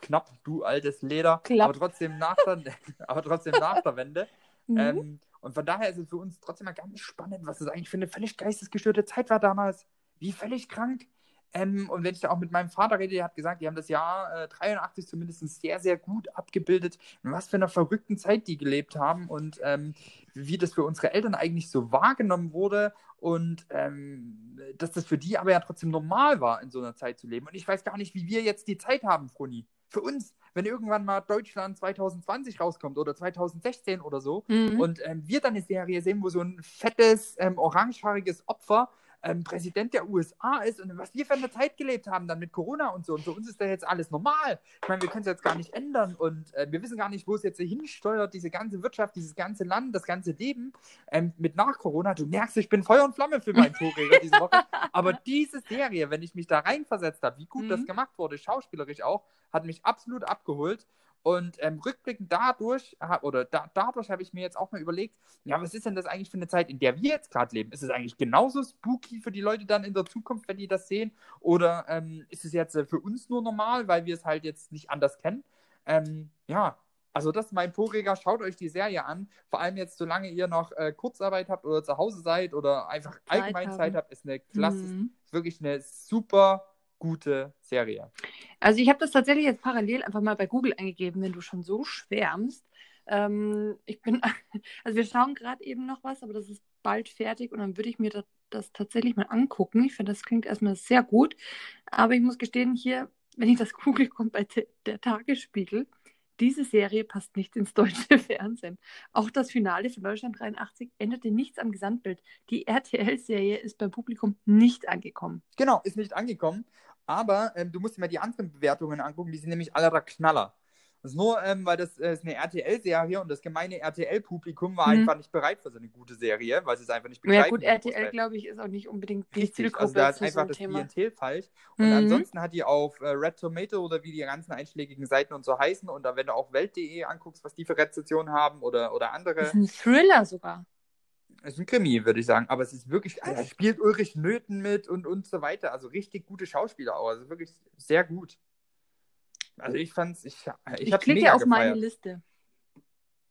Knapp, du altes Leder. Klapp. Aber trotzdem nach der, *laughs* aber trotzdem nach der Wende. *laughs* Mhm. Ähm, und von daher ist es für uns trotzdem mal ganz spannend, was es eigentlich für eine völlig geistesgestörte Zeit war damals. Wie völlig krank. Ähm, und wenn ich da auch mit meinem Vater rede, der hat gesagt, die haben das Jahr äh, 83 zumindest sehr, sehr gut abgebildet, in was für einer verrückten Zeit die gelebt haben und ähm, wie das für unsere Eltern eigentlich so wahrgenommen wurde und ähm, dass das für die aber ja trotzdem normal war, in so einer Zeit zu leben. Und ich weiß gar nicht, wie wir jetzt die Zeit haben, Froni. Für uns, wenn irgendwann mal Deutschland 2020 rauskommt oder 2016 oder so, Mhm. und ähm, wir dann eine Serie sehen, wo so ein fettes, ähm, orangehaariges Opfer ähm, Präsident der USA ist und was wir für eine Zeit gelebt haben dann mit Corona und so. Und für uns ist das jetzt alles normal. Ich meine, wir können es jetzt gar nicht ändern und äh, wir wissen gar nicht, wo es jetzt hinsteuert, diese ganze Wirtschaft, dieses ganze Land, das ganze Leben ähm, mit nach Corona. Du merkst, ich bin Feuer und Flamme für meinen Torreger diese Woche. *laughs* Aber diese Serie, wenn ich mich da reinversetzt habe, wie gut Mhm. das gemacht wurde, schauspielerisch auch, hat mich absolut abgeholt. Und ähm, rückblickend dadurch, oder da, dadurch habe ich mir jetzt auch mal überlegt, ja, was ist denn das eigentlich für eine Zeit, in der wir jetzt gerade leben? Ist es eigentlich genauso spooky für die Leute dann in der Zukunft, wenn die das sehen? Oder ähm, ist es jetzt äh, für uns nur normal, weil wir es halt jetzt nicht anders kennen? Ähm, ja, also das ist mein Vorreger. Schaut euch die Serie an. Vor allem jetzt, solange ihr noch äh, Kurzarbeit habt oder zu Hause seid oder einfach allgemein. Zeit habt, ist eine klasse, Mhm. wirklich eine super gute Serie. Also ich habe das tatsächlich jetzt parallel einfach mal bei Google eingegeben, wenn du schon so schwärmst. Ähm, ich bin, *laughs* also wir schauen gerade eben noch was, aber das ist bald fertig und dann würde ich mir das, das tatsächlich mal angucken. Ich finde, das klingt erstmal sehr gut. Aber ich muss gestehen, hier, wenn ich das *laughs* google, kommt bei der Tagesspiegel. Diese Serie passt nicht ins deutsche *laughs* Fernsehen. Auch das Finale von Deutschland 83 änderte nichts am Gesamtbild. Die RTL-Serie ist beim Publikum nicht angekommen. Genau, ist nicht angekommen. Aber ähm, du musst dir mal die anderen Bewertungen angucken, die sind nämlich alle der Knaller. Das ist nur, ähm, weil das äh, ist eine RTL-Serie und das gemeine RTL-Publikum war Mhm. einfach nicht bereit für so eine gute Serie, weil sie es einfach nicht Ja begreifen. gut, wie RTL, glaube ich, ist auch nicht unbedingt die Richtig, Zielgruppe also da ist so einfach einem das Thema. Klientel falsch. Und Mhm. ansonsten hat die auf äh, Red Tomato oder wie die ganzen einschlägigen Seiten und so heißen und da, wenn du auch Welt.de anguckst, was die für Rezensionen haben oder, oder Das andere, ist ein Thriller sogar. Es ist ein Krimi, würde ich sagen, aber es ist wirklich, also, da spielt Ulrich Nöten mit und, und so weiter, also richtig gute Schauspieler auch, also wirklich sehr gut. Also ich fand's, ich, ich, Ich, hab's klicke mega auf meine gefeiert. Liste.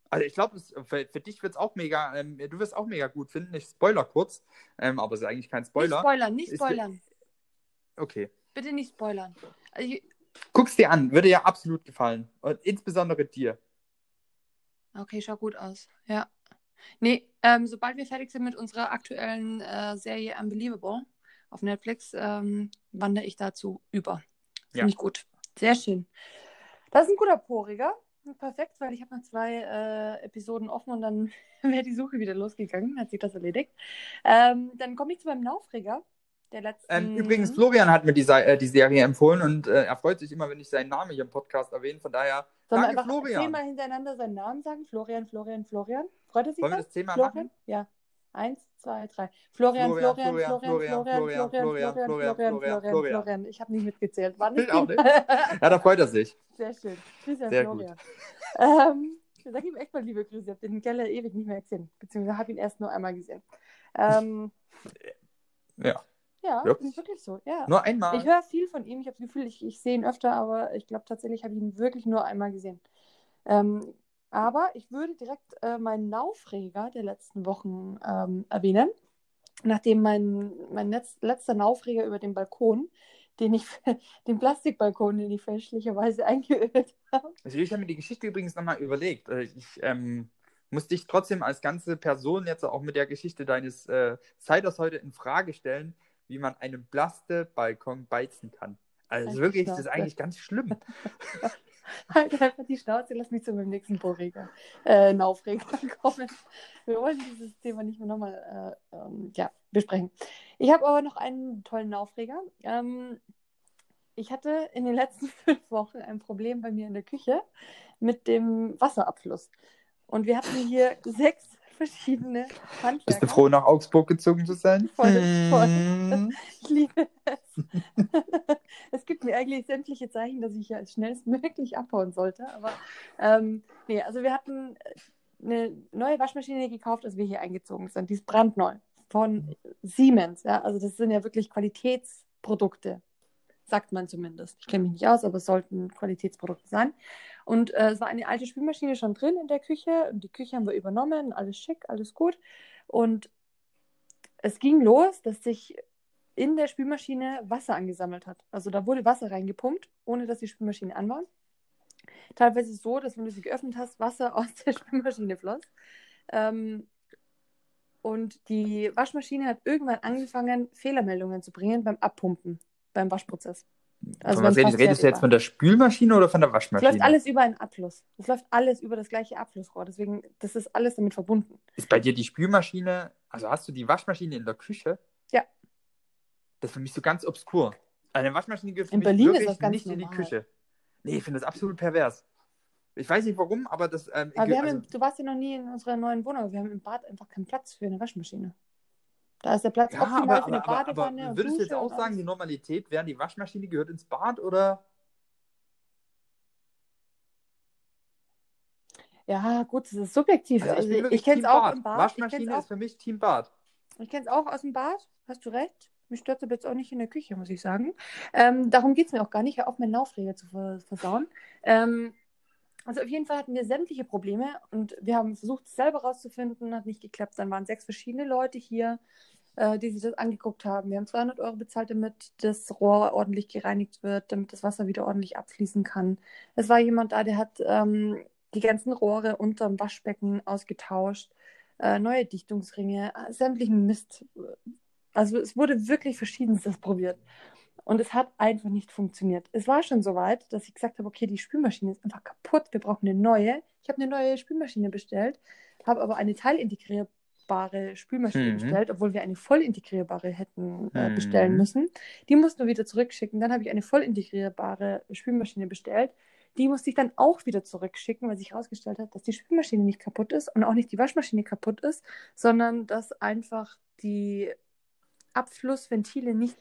Also ich glaube, für, für dich wird es auch mega, ähm, du wirst auch mega gut finden. Ich spoiler kurz, ähm, aber es ist eigentlich kein Nicht Spoiler. spoilern, nicht Ist- spoilern. Okay. Bitte nicht spoilern. Also, ich, Guck's dir an, würde dir absolut gefallen. Und insbesondere dir. okay, schaut gut aus. Ja. Nee, ähm, sobald wir fertig sind mit unserer aktuellen äh, Serie Unbelievable auf Netflix, ähm, wandere ich dazu über. Finde Ja. ich gut. Sehr schön. Das ist ein guter Poriger. Perfekt, weil ich habe noch zwei äh, Episoden offen und dann *laughs* wäre die Suche wieder losgegangen, hat sich das erledigt. Ähm, dann komme ich zu meinem Naufreger. Der letzten... Ähm, übrigens, Florian hat mir die, äh, die Serie empfohlen und äh, er freut sich immer, wenn ich seinen Namen hier im Podcast erwähne. Von daher, Sollen wir danke einfach Florian. zehnmal hintereinander seinen Namen sagen? Florian, Florian, Florian. Freut er sich Wollen wir das Thema Florian? machen? Ja. Eins, zwei, drei. Florian, Florian, Florian, Florian, Florian, Florian, Florian, Florian, Florian, Florian, Florian, Florian, Florian, Florian. Florian. Ich habe nicht mitgezählt. Nicht Ich auch viel. Ja, da freut er sich. Sehr schön. Grüße an Florian. Ähm, ich sage ihm echt mal liebe Grüße. Ich habe den Keller ewig nicht mehr gesehen. Beziehungsweise habe ihn erst nur einmal gesehen. Ähm, Ja, ja, Wirklich? ist wirklich so. Ja. nur einmal. Ich höre viel von ihm. Ich habe das Gefühl, ich, ich sehe ihn öfter, aber ich glaube tatsächlich habe ich ihn wirklich nur einmal gesehen. Ähm, aber ich würde direkt äh, meinen Naufreger der letzten Wochen ähm, erwähnen. Nachdem mein, mein letz, letzter Naufreger über den Balkon, den ich, *laughs* den Plastikbalkon, den ich fälschlicherweise *laughs* eingeölt habe. Also ich habe mir die Geschichte übrigens nochmal überlegt. Äh, Ich ähm, muss dich trotzdem als ganze Person jetzt auch mit der Geschichte deines äh, Ciders heute in Frage stellen, wie man einen Plaste-Balkon beizen kann. Also die wirklich, das ist eigentlich ganz schlimm. *laughs* Halt einfach die Schnauze, lass mich zu meinem nächsten Bohrreger, äh, Naufreger *laughs* kommen. Wir wollen dieses Thema nicht mehr nochmal äh, ähm, ja, besprechen. Ich habe aber noch einen tollen Naufreger. Ähm, ich hatte in den letzten *laughs* fünf Wochen ein Problem bei mir in der Küche mit dem Wasserabfluss. Und wir hatten hier sechs verschiedene Bist Handwerker. du froh, nach Augsburg gezogen zu sein? Voll, voll. Hm. Ich liebe es. *laughs* es gibt mir eigentlich sämtliche Zeichen, dass ich ja schnellstmöglich abhauen sollte. Aber ähm, nee, also wir hatten eine neue Waschmaschine gekauft, als wir hier eingezogen sind. Die ist brandneu von Siemens. Ja? Also das sind ja wirklich Qualitätsprodukte, sagt man zumindest. Ich kenne mich nicht aus, aber es sollten Qualitätsprodukte sein. Und äh, es war eine alte Spülmaschine schon drin in der Küche. Und die Küche haben wir übernommen, alles schick, alles gut. Und es ging los, dass sich in der Spülmaschine Wasser angesammelt hat. Also da wurde Wasser reingepumpt, ohne dass die Spülmaschine an war. Teilweise so, dass wenn du sie geöffnet hast, Wasser *laughs* aus der Spülmaschine floss. Ähm, und die Waschmaschine hat irgendwann angefangen, Fehlermeldungen zu bringen beim Abpumpen, beim Waschprozess. Also was redest, redest du jetzt Postwerk von der Spülmaschine oder von der Es Waschmaschine? läuft alles über einen Abfluss. Es läuft alles über das gleiche Abflussrohr. Deswegen, das ist alles damit verbunden. Ist bei dir die Spülmaschine, also hast du die Waschmaschine in der Küche? Ja. Das ist für mich so ganz obskur. Eine Waschmaschine gehört für In mich Berlin ist wirklich das ganz nicht in die normal. Küche. Nee, ich finde das absolut pervers. Ich weiß nicht warum, aber das. Ähm, Aber wir haben also, im, du warst ja noch nie in unserer neuen Wohnung. Wir haben im Bad einfach keinen Platz für eine Waschmaschine. Da ist der Platz ja, optimal aber, für eine aber, aber, aber Badewanne. und würdest du jetzt auch sagen, die. Normalität wäre, die Waschmaschine gehört ins Bad oder? Ja, gut, das ist subjektiv. Also Also bin ich kenne es auch im Bad. Ich kenne Waschmaschine es ist für mich Team Bad. ich kenn's auch aus dem Bad. Hast du recht. Mich stört es aber jetzt auch nicht in der Küche, muss ich sagen. Ähm, darum geht es mir auch gar nicht. Hör auf, meinen Laufreger zu vers- versauen. Ähm, also auf jeden Fall hatten wir sämtliche Probleme und wir haben versucht, es selber rauszufinden, hat nicht geklappt. Dann waren sechs verschiedene Leute hier, äh, die sich das angeguckt haben. Wir haben 200 Euro bezahlt, damit das Rohr ordentlich gereinigt wird, damit das Wasser wieder ordentlich abfließen kann. Es war jemand da, der hat ähm, die ganzen Rohre unterm Waschbecken ausgetauscht, äh, neue Dichtungsringe, äh, sämtlichen Mist. Also es wurde wirklich verschiedenstes probiert. Und es hat einfach nicht funktioniert. Es war schon so weit, dass ich gesagt habe, okay, die Spülmaschine ist einfach kaputt, wir brauchen eine neue. Ich habe eine neue Spülmaschine bestellt, habe aber eine teilintegrierbare Spülmaschine Mhm. bestellt, obwohl wir eine voll integrierbare hätten äh, Mhm. bestellen müssen. Die mussten wir wieder zurückschicken. Dann habe ich eine voll integrierbare Spülmaschine bestellt. Die musste ich dann auch wieder zurückschicken, weil sich herausgestellt hat, dass die Spülmaschine nicht kaputt ist und auch nicht die Waschmaschine kaputt ist, sondern dass einfach die Abflussventile nicht.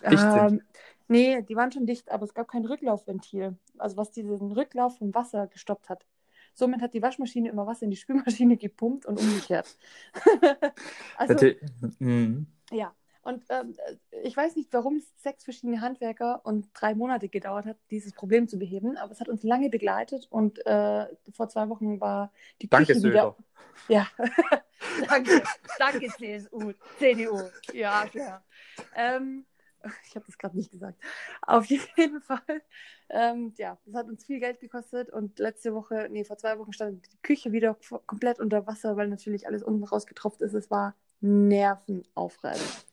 Dicht sind. Ähm, nee, die waren schon dicht, aber es gab kein Rücklaufventil. Also was diesen Rücklauf vom Wasser gestoppt hat. Somit hat die Waschmaschine immer Wasser in die *laughs* Spülmaschine gepumpt und umgekehrt. *laughs* also, Hätte- Mhm. ja. Und ähm, ich weiß nicht, warum es sechs verschiedene Handwerker und drei Monate gedauert hat, dieses Problem zu beheben, aber es hat uns lange begleitet und äh, vor zwei Wochen war die Danke, Küche wieder. Söder. Ja, *laughs* danke, danke CSU, CDU, ja, klar. Ähm, *laughs* ich habe das gerade nicht gesagt. Auf jeden Fall, ähm, ja, das hat uns viel Geld gekostet und letzte Woche, nee, vor zwei Wochen stand die Küche wieder komplett unter Wasser, weil natürlich alles unten rausgetropft ist. Es war nervenaufreibend.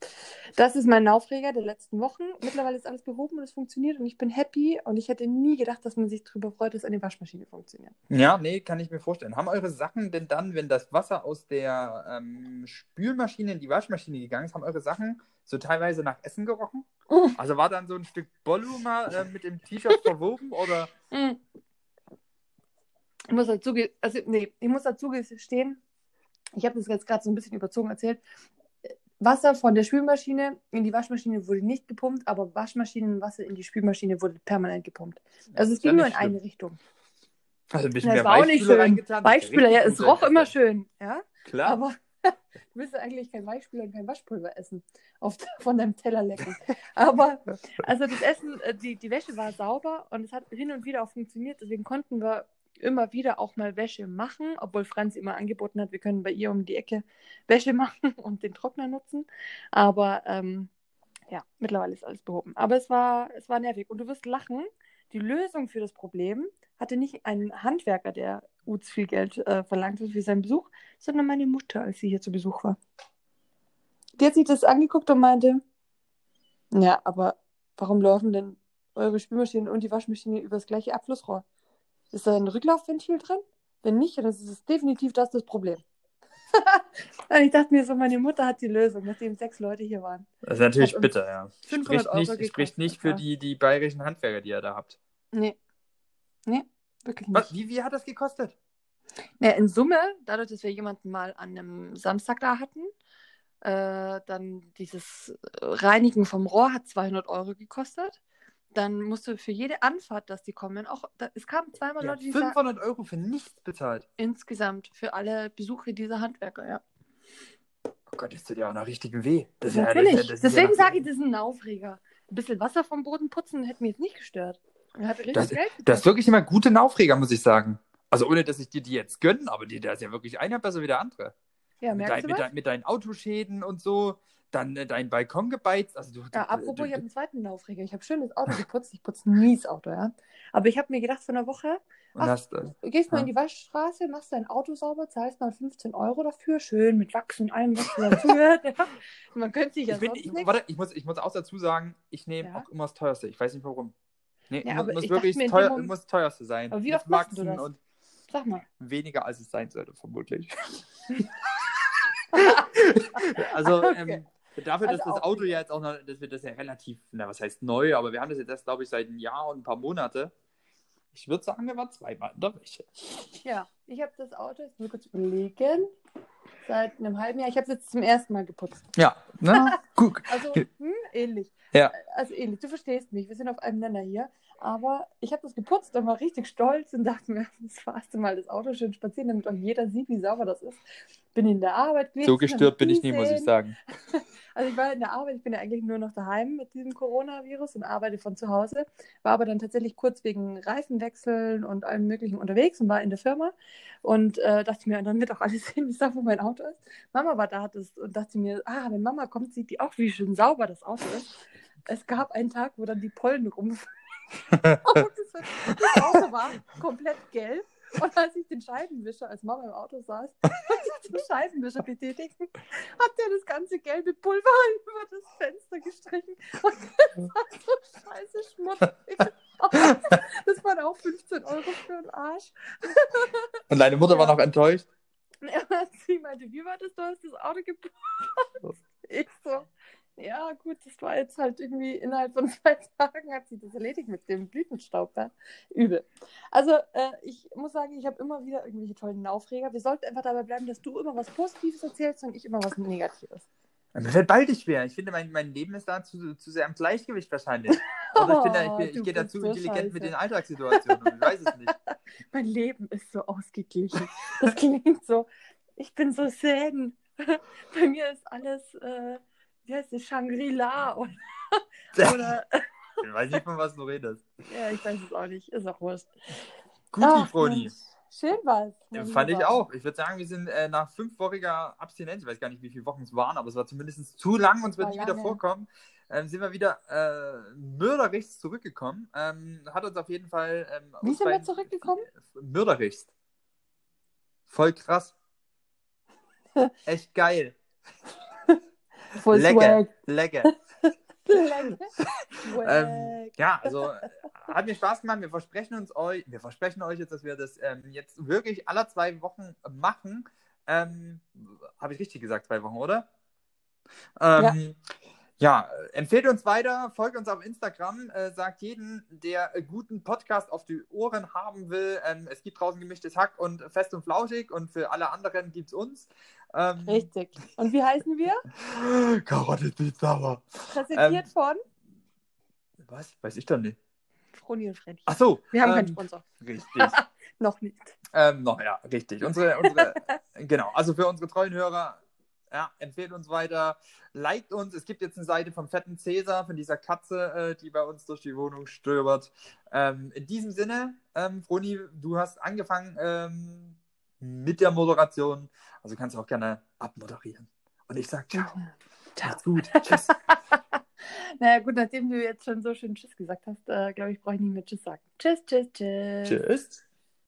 Das ist mein Aufreger der letzten Wochen. Mittlerweile ist alles behoben und es funktioniert und ich bin happy und ich hätte nie gedacht, dass man sich darüber freut, dass eine Waschmaschine funktioniert. Ja, nee, kann ich mir vorstellen. Haben eure Sachen denn dann, wenn das Wasser aus der ähm, Spülmaschine in die Waschmaschine gegangen ist, haben eure Sachen so teilweise nach Essen gerochen? Oh. Also war dann so ein Stück Bollo mal äh, mit dem T-Shirt verwoben oder? Mm. Ich muss dazu, also, nee, ich muss dazu gestehen, ich habe das jetzt gerade so ein bisschen überzogen erzählt. Wasser von der Spülmaschine in die Waschmaschine wurde nicht gepumpt, aber Waschmaschinenwasser in die Spülmaschine wurde permanent gepumpt. Also es Ist ja ging nur in schlimm. eine Richtung. Also ein bisschen Das mehr war auch nicht schön. Weichspüler, ja, es roch immer schön, ja. Klar. Aber du willst eigentlich kein Weichspüler und kein Waschpulver essen, auf, *laughs* von deinem Teller lecken. Aber also das Essen, äh, die, die Wäsche war sauber und es hat hin und wieder auch funktioniert. Deswegen konnten wir immer wieder auch mal Wäsche machen, obwohl Franz immer angeboten hat, wir können bei ihr um die Ecke Wäsche *laughs* machen und den Trockner nutzen. Aber ähm, ja, mittlerweile ist alles behoben. Aber es war, es war nervig. Und du wirst lachen, die Lösung für das Problem hatte nicht ein Handwerker, der Uts viel Geld äh, verlangt hat für seinen Besuch, sondern meine Mutter, als sie hier zu Besuch war. Die hat sich das angeguckt und meinte, ja, aber warum laufen denn eure Spülmaschine und die Waschmaschine über das gleiche Abflussrohr? Ist da ein Rücklaufventil drin? Wenn nicht, dann ist es definitiv das das Problem. *laughs* und ich dachte mir so, meine Mutter hat die Lösung, nachdem sechs Leute hier waren. Das ist natürlich bitter, ja. 500 Spricht Euro nicht, gekostet, spricht nicht für die, die bayerischen Handwerker, die ihr da habt. Nee. Nee, wirklich nicht. Was, wie, wie hat das gekostet? Ja, in Summe, dadurch, dass wir jemanden mal an einem Samstag da hatten, äh, dann dieses Reinigen vom Rohr hat 200 Euro gekostet. Dann musst du für jede Anfahrt, dass die kommen, auch, da, es kamen zweimal Ja, Leute, die sagen, 500 Euro für nichts bezahlt. insgesamt für alle Besuche dieser Handwerker, ja. Oh Gott, das tut ja auch noch richtig weh. Das ist ja- das ja- das ja Deswegen noch- sage ich, das ist ein Aufreger. Ein bisschen Wasser vom Boden putzen hätte mir jetzt nicht gestört. Richtig Das, Geld das ist wirklich immer gute Aufreger, muss ich sagen. Also ohne, dass ich dir die jetzt gönne, aber die, da ist ja wirklich einer besser wie der andere. Ja, mit, merkst dein, du mit, dein, mit deinen Autoschäden und so, dann äh, dein Balkon gebeizt. Also du, Ja, du, apropos, du, ich habe einen zweiten Aufreger. Ich habe schön das Auto geputzt. Ich putze nie das Auto, ja. Aber ich habe mir gedacht, vor einer Woche, ach, hast, äh, Du gehst mal Ja. in die Waschstraße, machst dein Auto sauber, zahlst mal 15 Euro dafür, schön mit Wachs und allem, was dazugehört. *laughs* ja. Man könnte sich ja ich, bin, ich, warte, ich, muss, ich muss auch dazu sagen, ich nehme Ja. auch immer das teuerste. Ich weiß nicht warum. Nee, Ja, muss, muss ich wirklich teuer, Moment- muss das teuerste sein. Aber wie oft machst du das? Und Sag mal. weniger als es sein sollte, vermutlich. *laughs* also, Okay. ähm, dafür, dass Also das auch Auto ja jetzt auch noch, dass wir das ja relativ, na, was heißt neu, aber wir haben das jetzt erst, glaube ich, seit einem Jahr und ein paar Monate. Ich würde sagen, wir waren zweimal in der Wäsche. Ja, ich habe das Auto, jetzt mal kurz überlegen, seit einem halben Jahr. Ich habe es jetzt zum ersten Mal geputzt. Ja, na, *laughs* guck. Also, hm, ähnlich. Ja. Also ähnlich, du verstehst mich, wir sind auf einem Nenner hier. Aber ich habe das geputzt und war richtig stolz und dachte mir, *laughs* das erste Mal das Auto schön spazieren, damit auch jeder sieht, wie sauber das ist. Bin in der Arbeit gewesen. So gestört bin ich nie muss ich sagen. *laughs* Also ich war in der Arbeit, ich bin ja eigentlich nur noch daheim mit diesem Coronavirus und arbeite von zu Hause, war aber dann tatsächlich kurz wegen Reifenwechseln und allem möglichen unterwegs und war in der Firma und äh, dachte mir, dann wird auch alles *laughs* sehen, wie sauber mein Auto ist. Mama war da hat es, und dachte mir, ah, wenn Mama kommt, sieht die auch, wie schön sauber das Auto ist. Es gab einen Tag, wo dann die Pollen rumflogen *laughs* Und das, Auto war komplett gelb. Und als ich den Scheibenwischer, als Mama im Auto saß, *laughs* den Scheibenwischer betätigten, hat der das ganze gelbe Pulver *laughs* über das Fenster gestrichen. Und das war so scheiße schmutzig. Das waren auch 15 Euro für den Arsch. Und deine Mutter war Ja. noch enttäuscht. Ja, sie meinte, wie war das? Du hast das Auto gebraucht. Ich so, ja gut, das war jetzt halt irgendwie innerhalb von *laughs* zwei Tagen hat sie das erledigt mit dem Blütenstaub. Ja? Übel. Also äh, ich muss sagen, ich habe immer wieder irgendwelche tollen Aufreger. Wir sollten einfach dabei bleiben, dass du immer was Positives erzählst und ich immer was Negatives. Mir fällt beides schwer. Ich finde, mein, mein Leben ist da zu, zu sehr im Gleichgewicht wahrscheinlich. Oder ich, bin da, *laughs* ich, Oh, bin, ich gehe da bist zu so intelligent mit scheiße. den Alltagssituationen. Ich weiß es nicht. *laughs* Mein Leben ist so ausgeglichen. Das klingt so, ich bin so zen. Bei mir ist alles, äh, wie heißt es, Shangri-La oder, *laughs* oder Ich weiß nicht, von was du redest. Ja, ich weiß es auch nicht. Ist auch wurscht. Guti, Ach, Froni. Mensch. Schön war's. Ja, fand ich auch. Ich würde sagen, wir sind äh, nach fünfwöchiger Abstinenz, ich weiß gar nicht, wie viele Wochen es waren, aber es war zumindest zu lang, uns wird War nie wieder vorkommen. Ähm, sind wir wieder äh, mörderichst zurückgekommen. Ähm, hat uns auf jeden Fall. Ähm, Wie sind wir zurückgekommen? Mörderichst. Voll krass. *laughs* Echt geil. Voll Lecker. *laughs* Lecker. Lecker. Ähm, ja, also hat mir Spaß gemacht. Wir versprechen uns euch, wir versprechen euch jetzt, dass wir das ähm, jetzt wirklich alle zwei Wochen machen. Ähm, Habe ich richtig gesagt, zwei Wochen, oder? Ähm, ja. Empfehlt uns weiter, folgt uns auf Instagram, äh, sagt jeden, der äh, guten Podcast auf die Ohren haben will. Ähm, es gibt draußen gemischtes Hack und fest und flauschig und für alle anderen gibt es uns. Ähm, Richtig. Und wie heißen wir? *laughs* Karotte sauer. Präsentiert Ähm, von Was? Weiß ich doch nicht. Froni und Freddy. Ach so. Wir haben ähm, keinen Sponsor. Richtig. *laughs* Noch nicht. Ähm, noch, ja, richtig. Unsere, unsere, *laughs* genau, also für unsere treuen Hörer, ja, empfehlt uns weiter, liked uns. Es gibt jetzt eine Seite vom fetten Cäsar, von dieser Katze, äh, die bei uns durch die Wohnung stöbert. Ähm, in diesem Sinne, ähm, Froni, du hast angefangen ähm, mit der Moderation, also kannst du auch gerne abmoderieren. Und ich sag ciao. Ciao. Macht's gut. *laughs* Tschüss. Naja, gut, nachdem du jetzt schon so schön Tschüss gesagt hast, äh, glaube ich, brauche ich nicht mehr Tschüss sagen. Tschüss, tschüss, tschüss. Tschüss.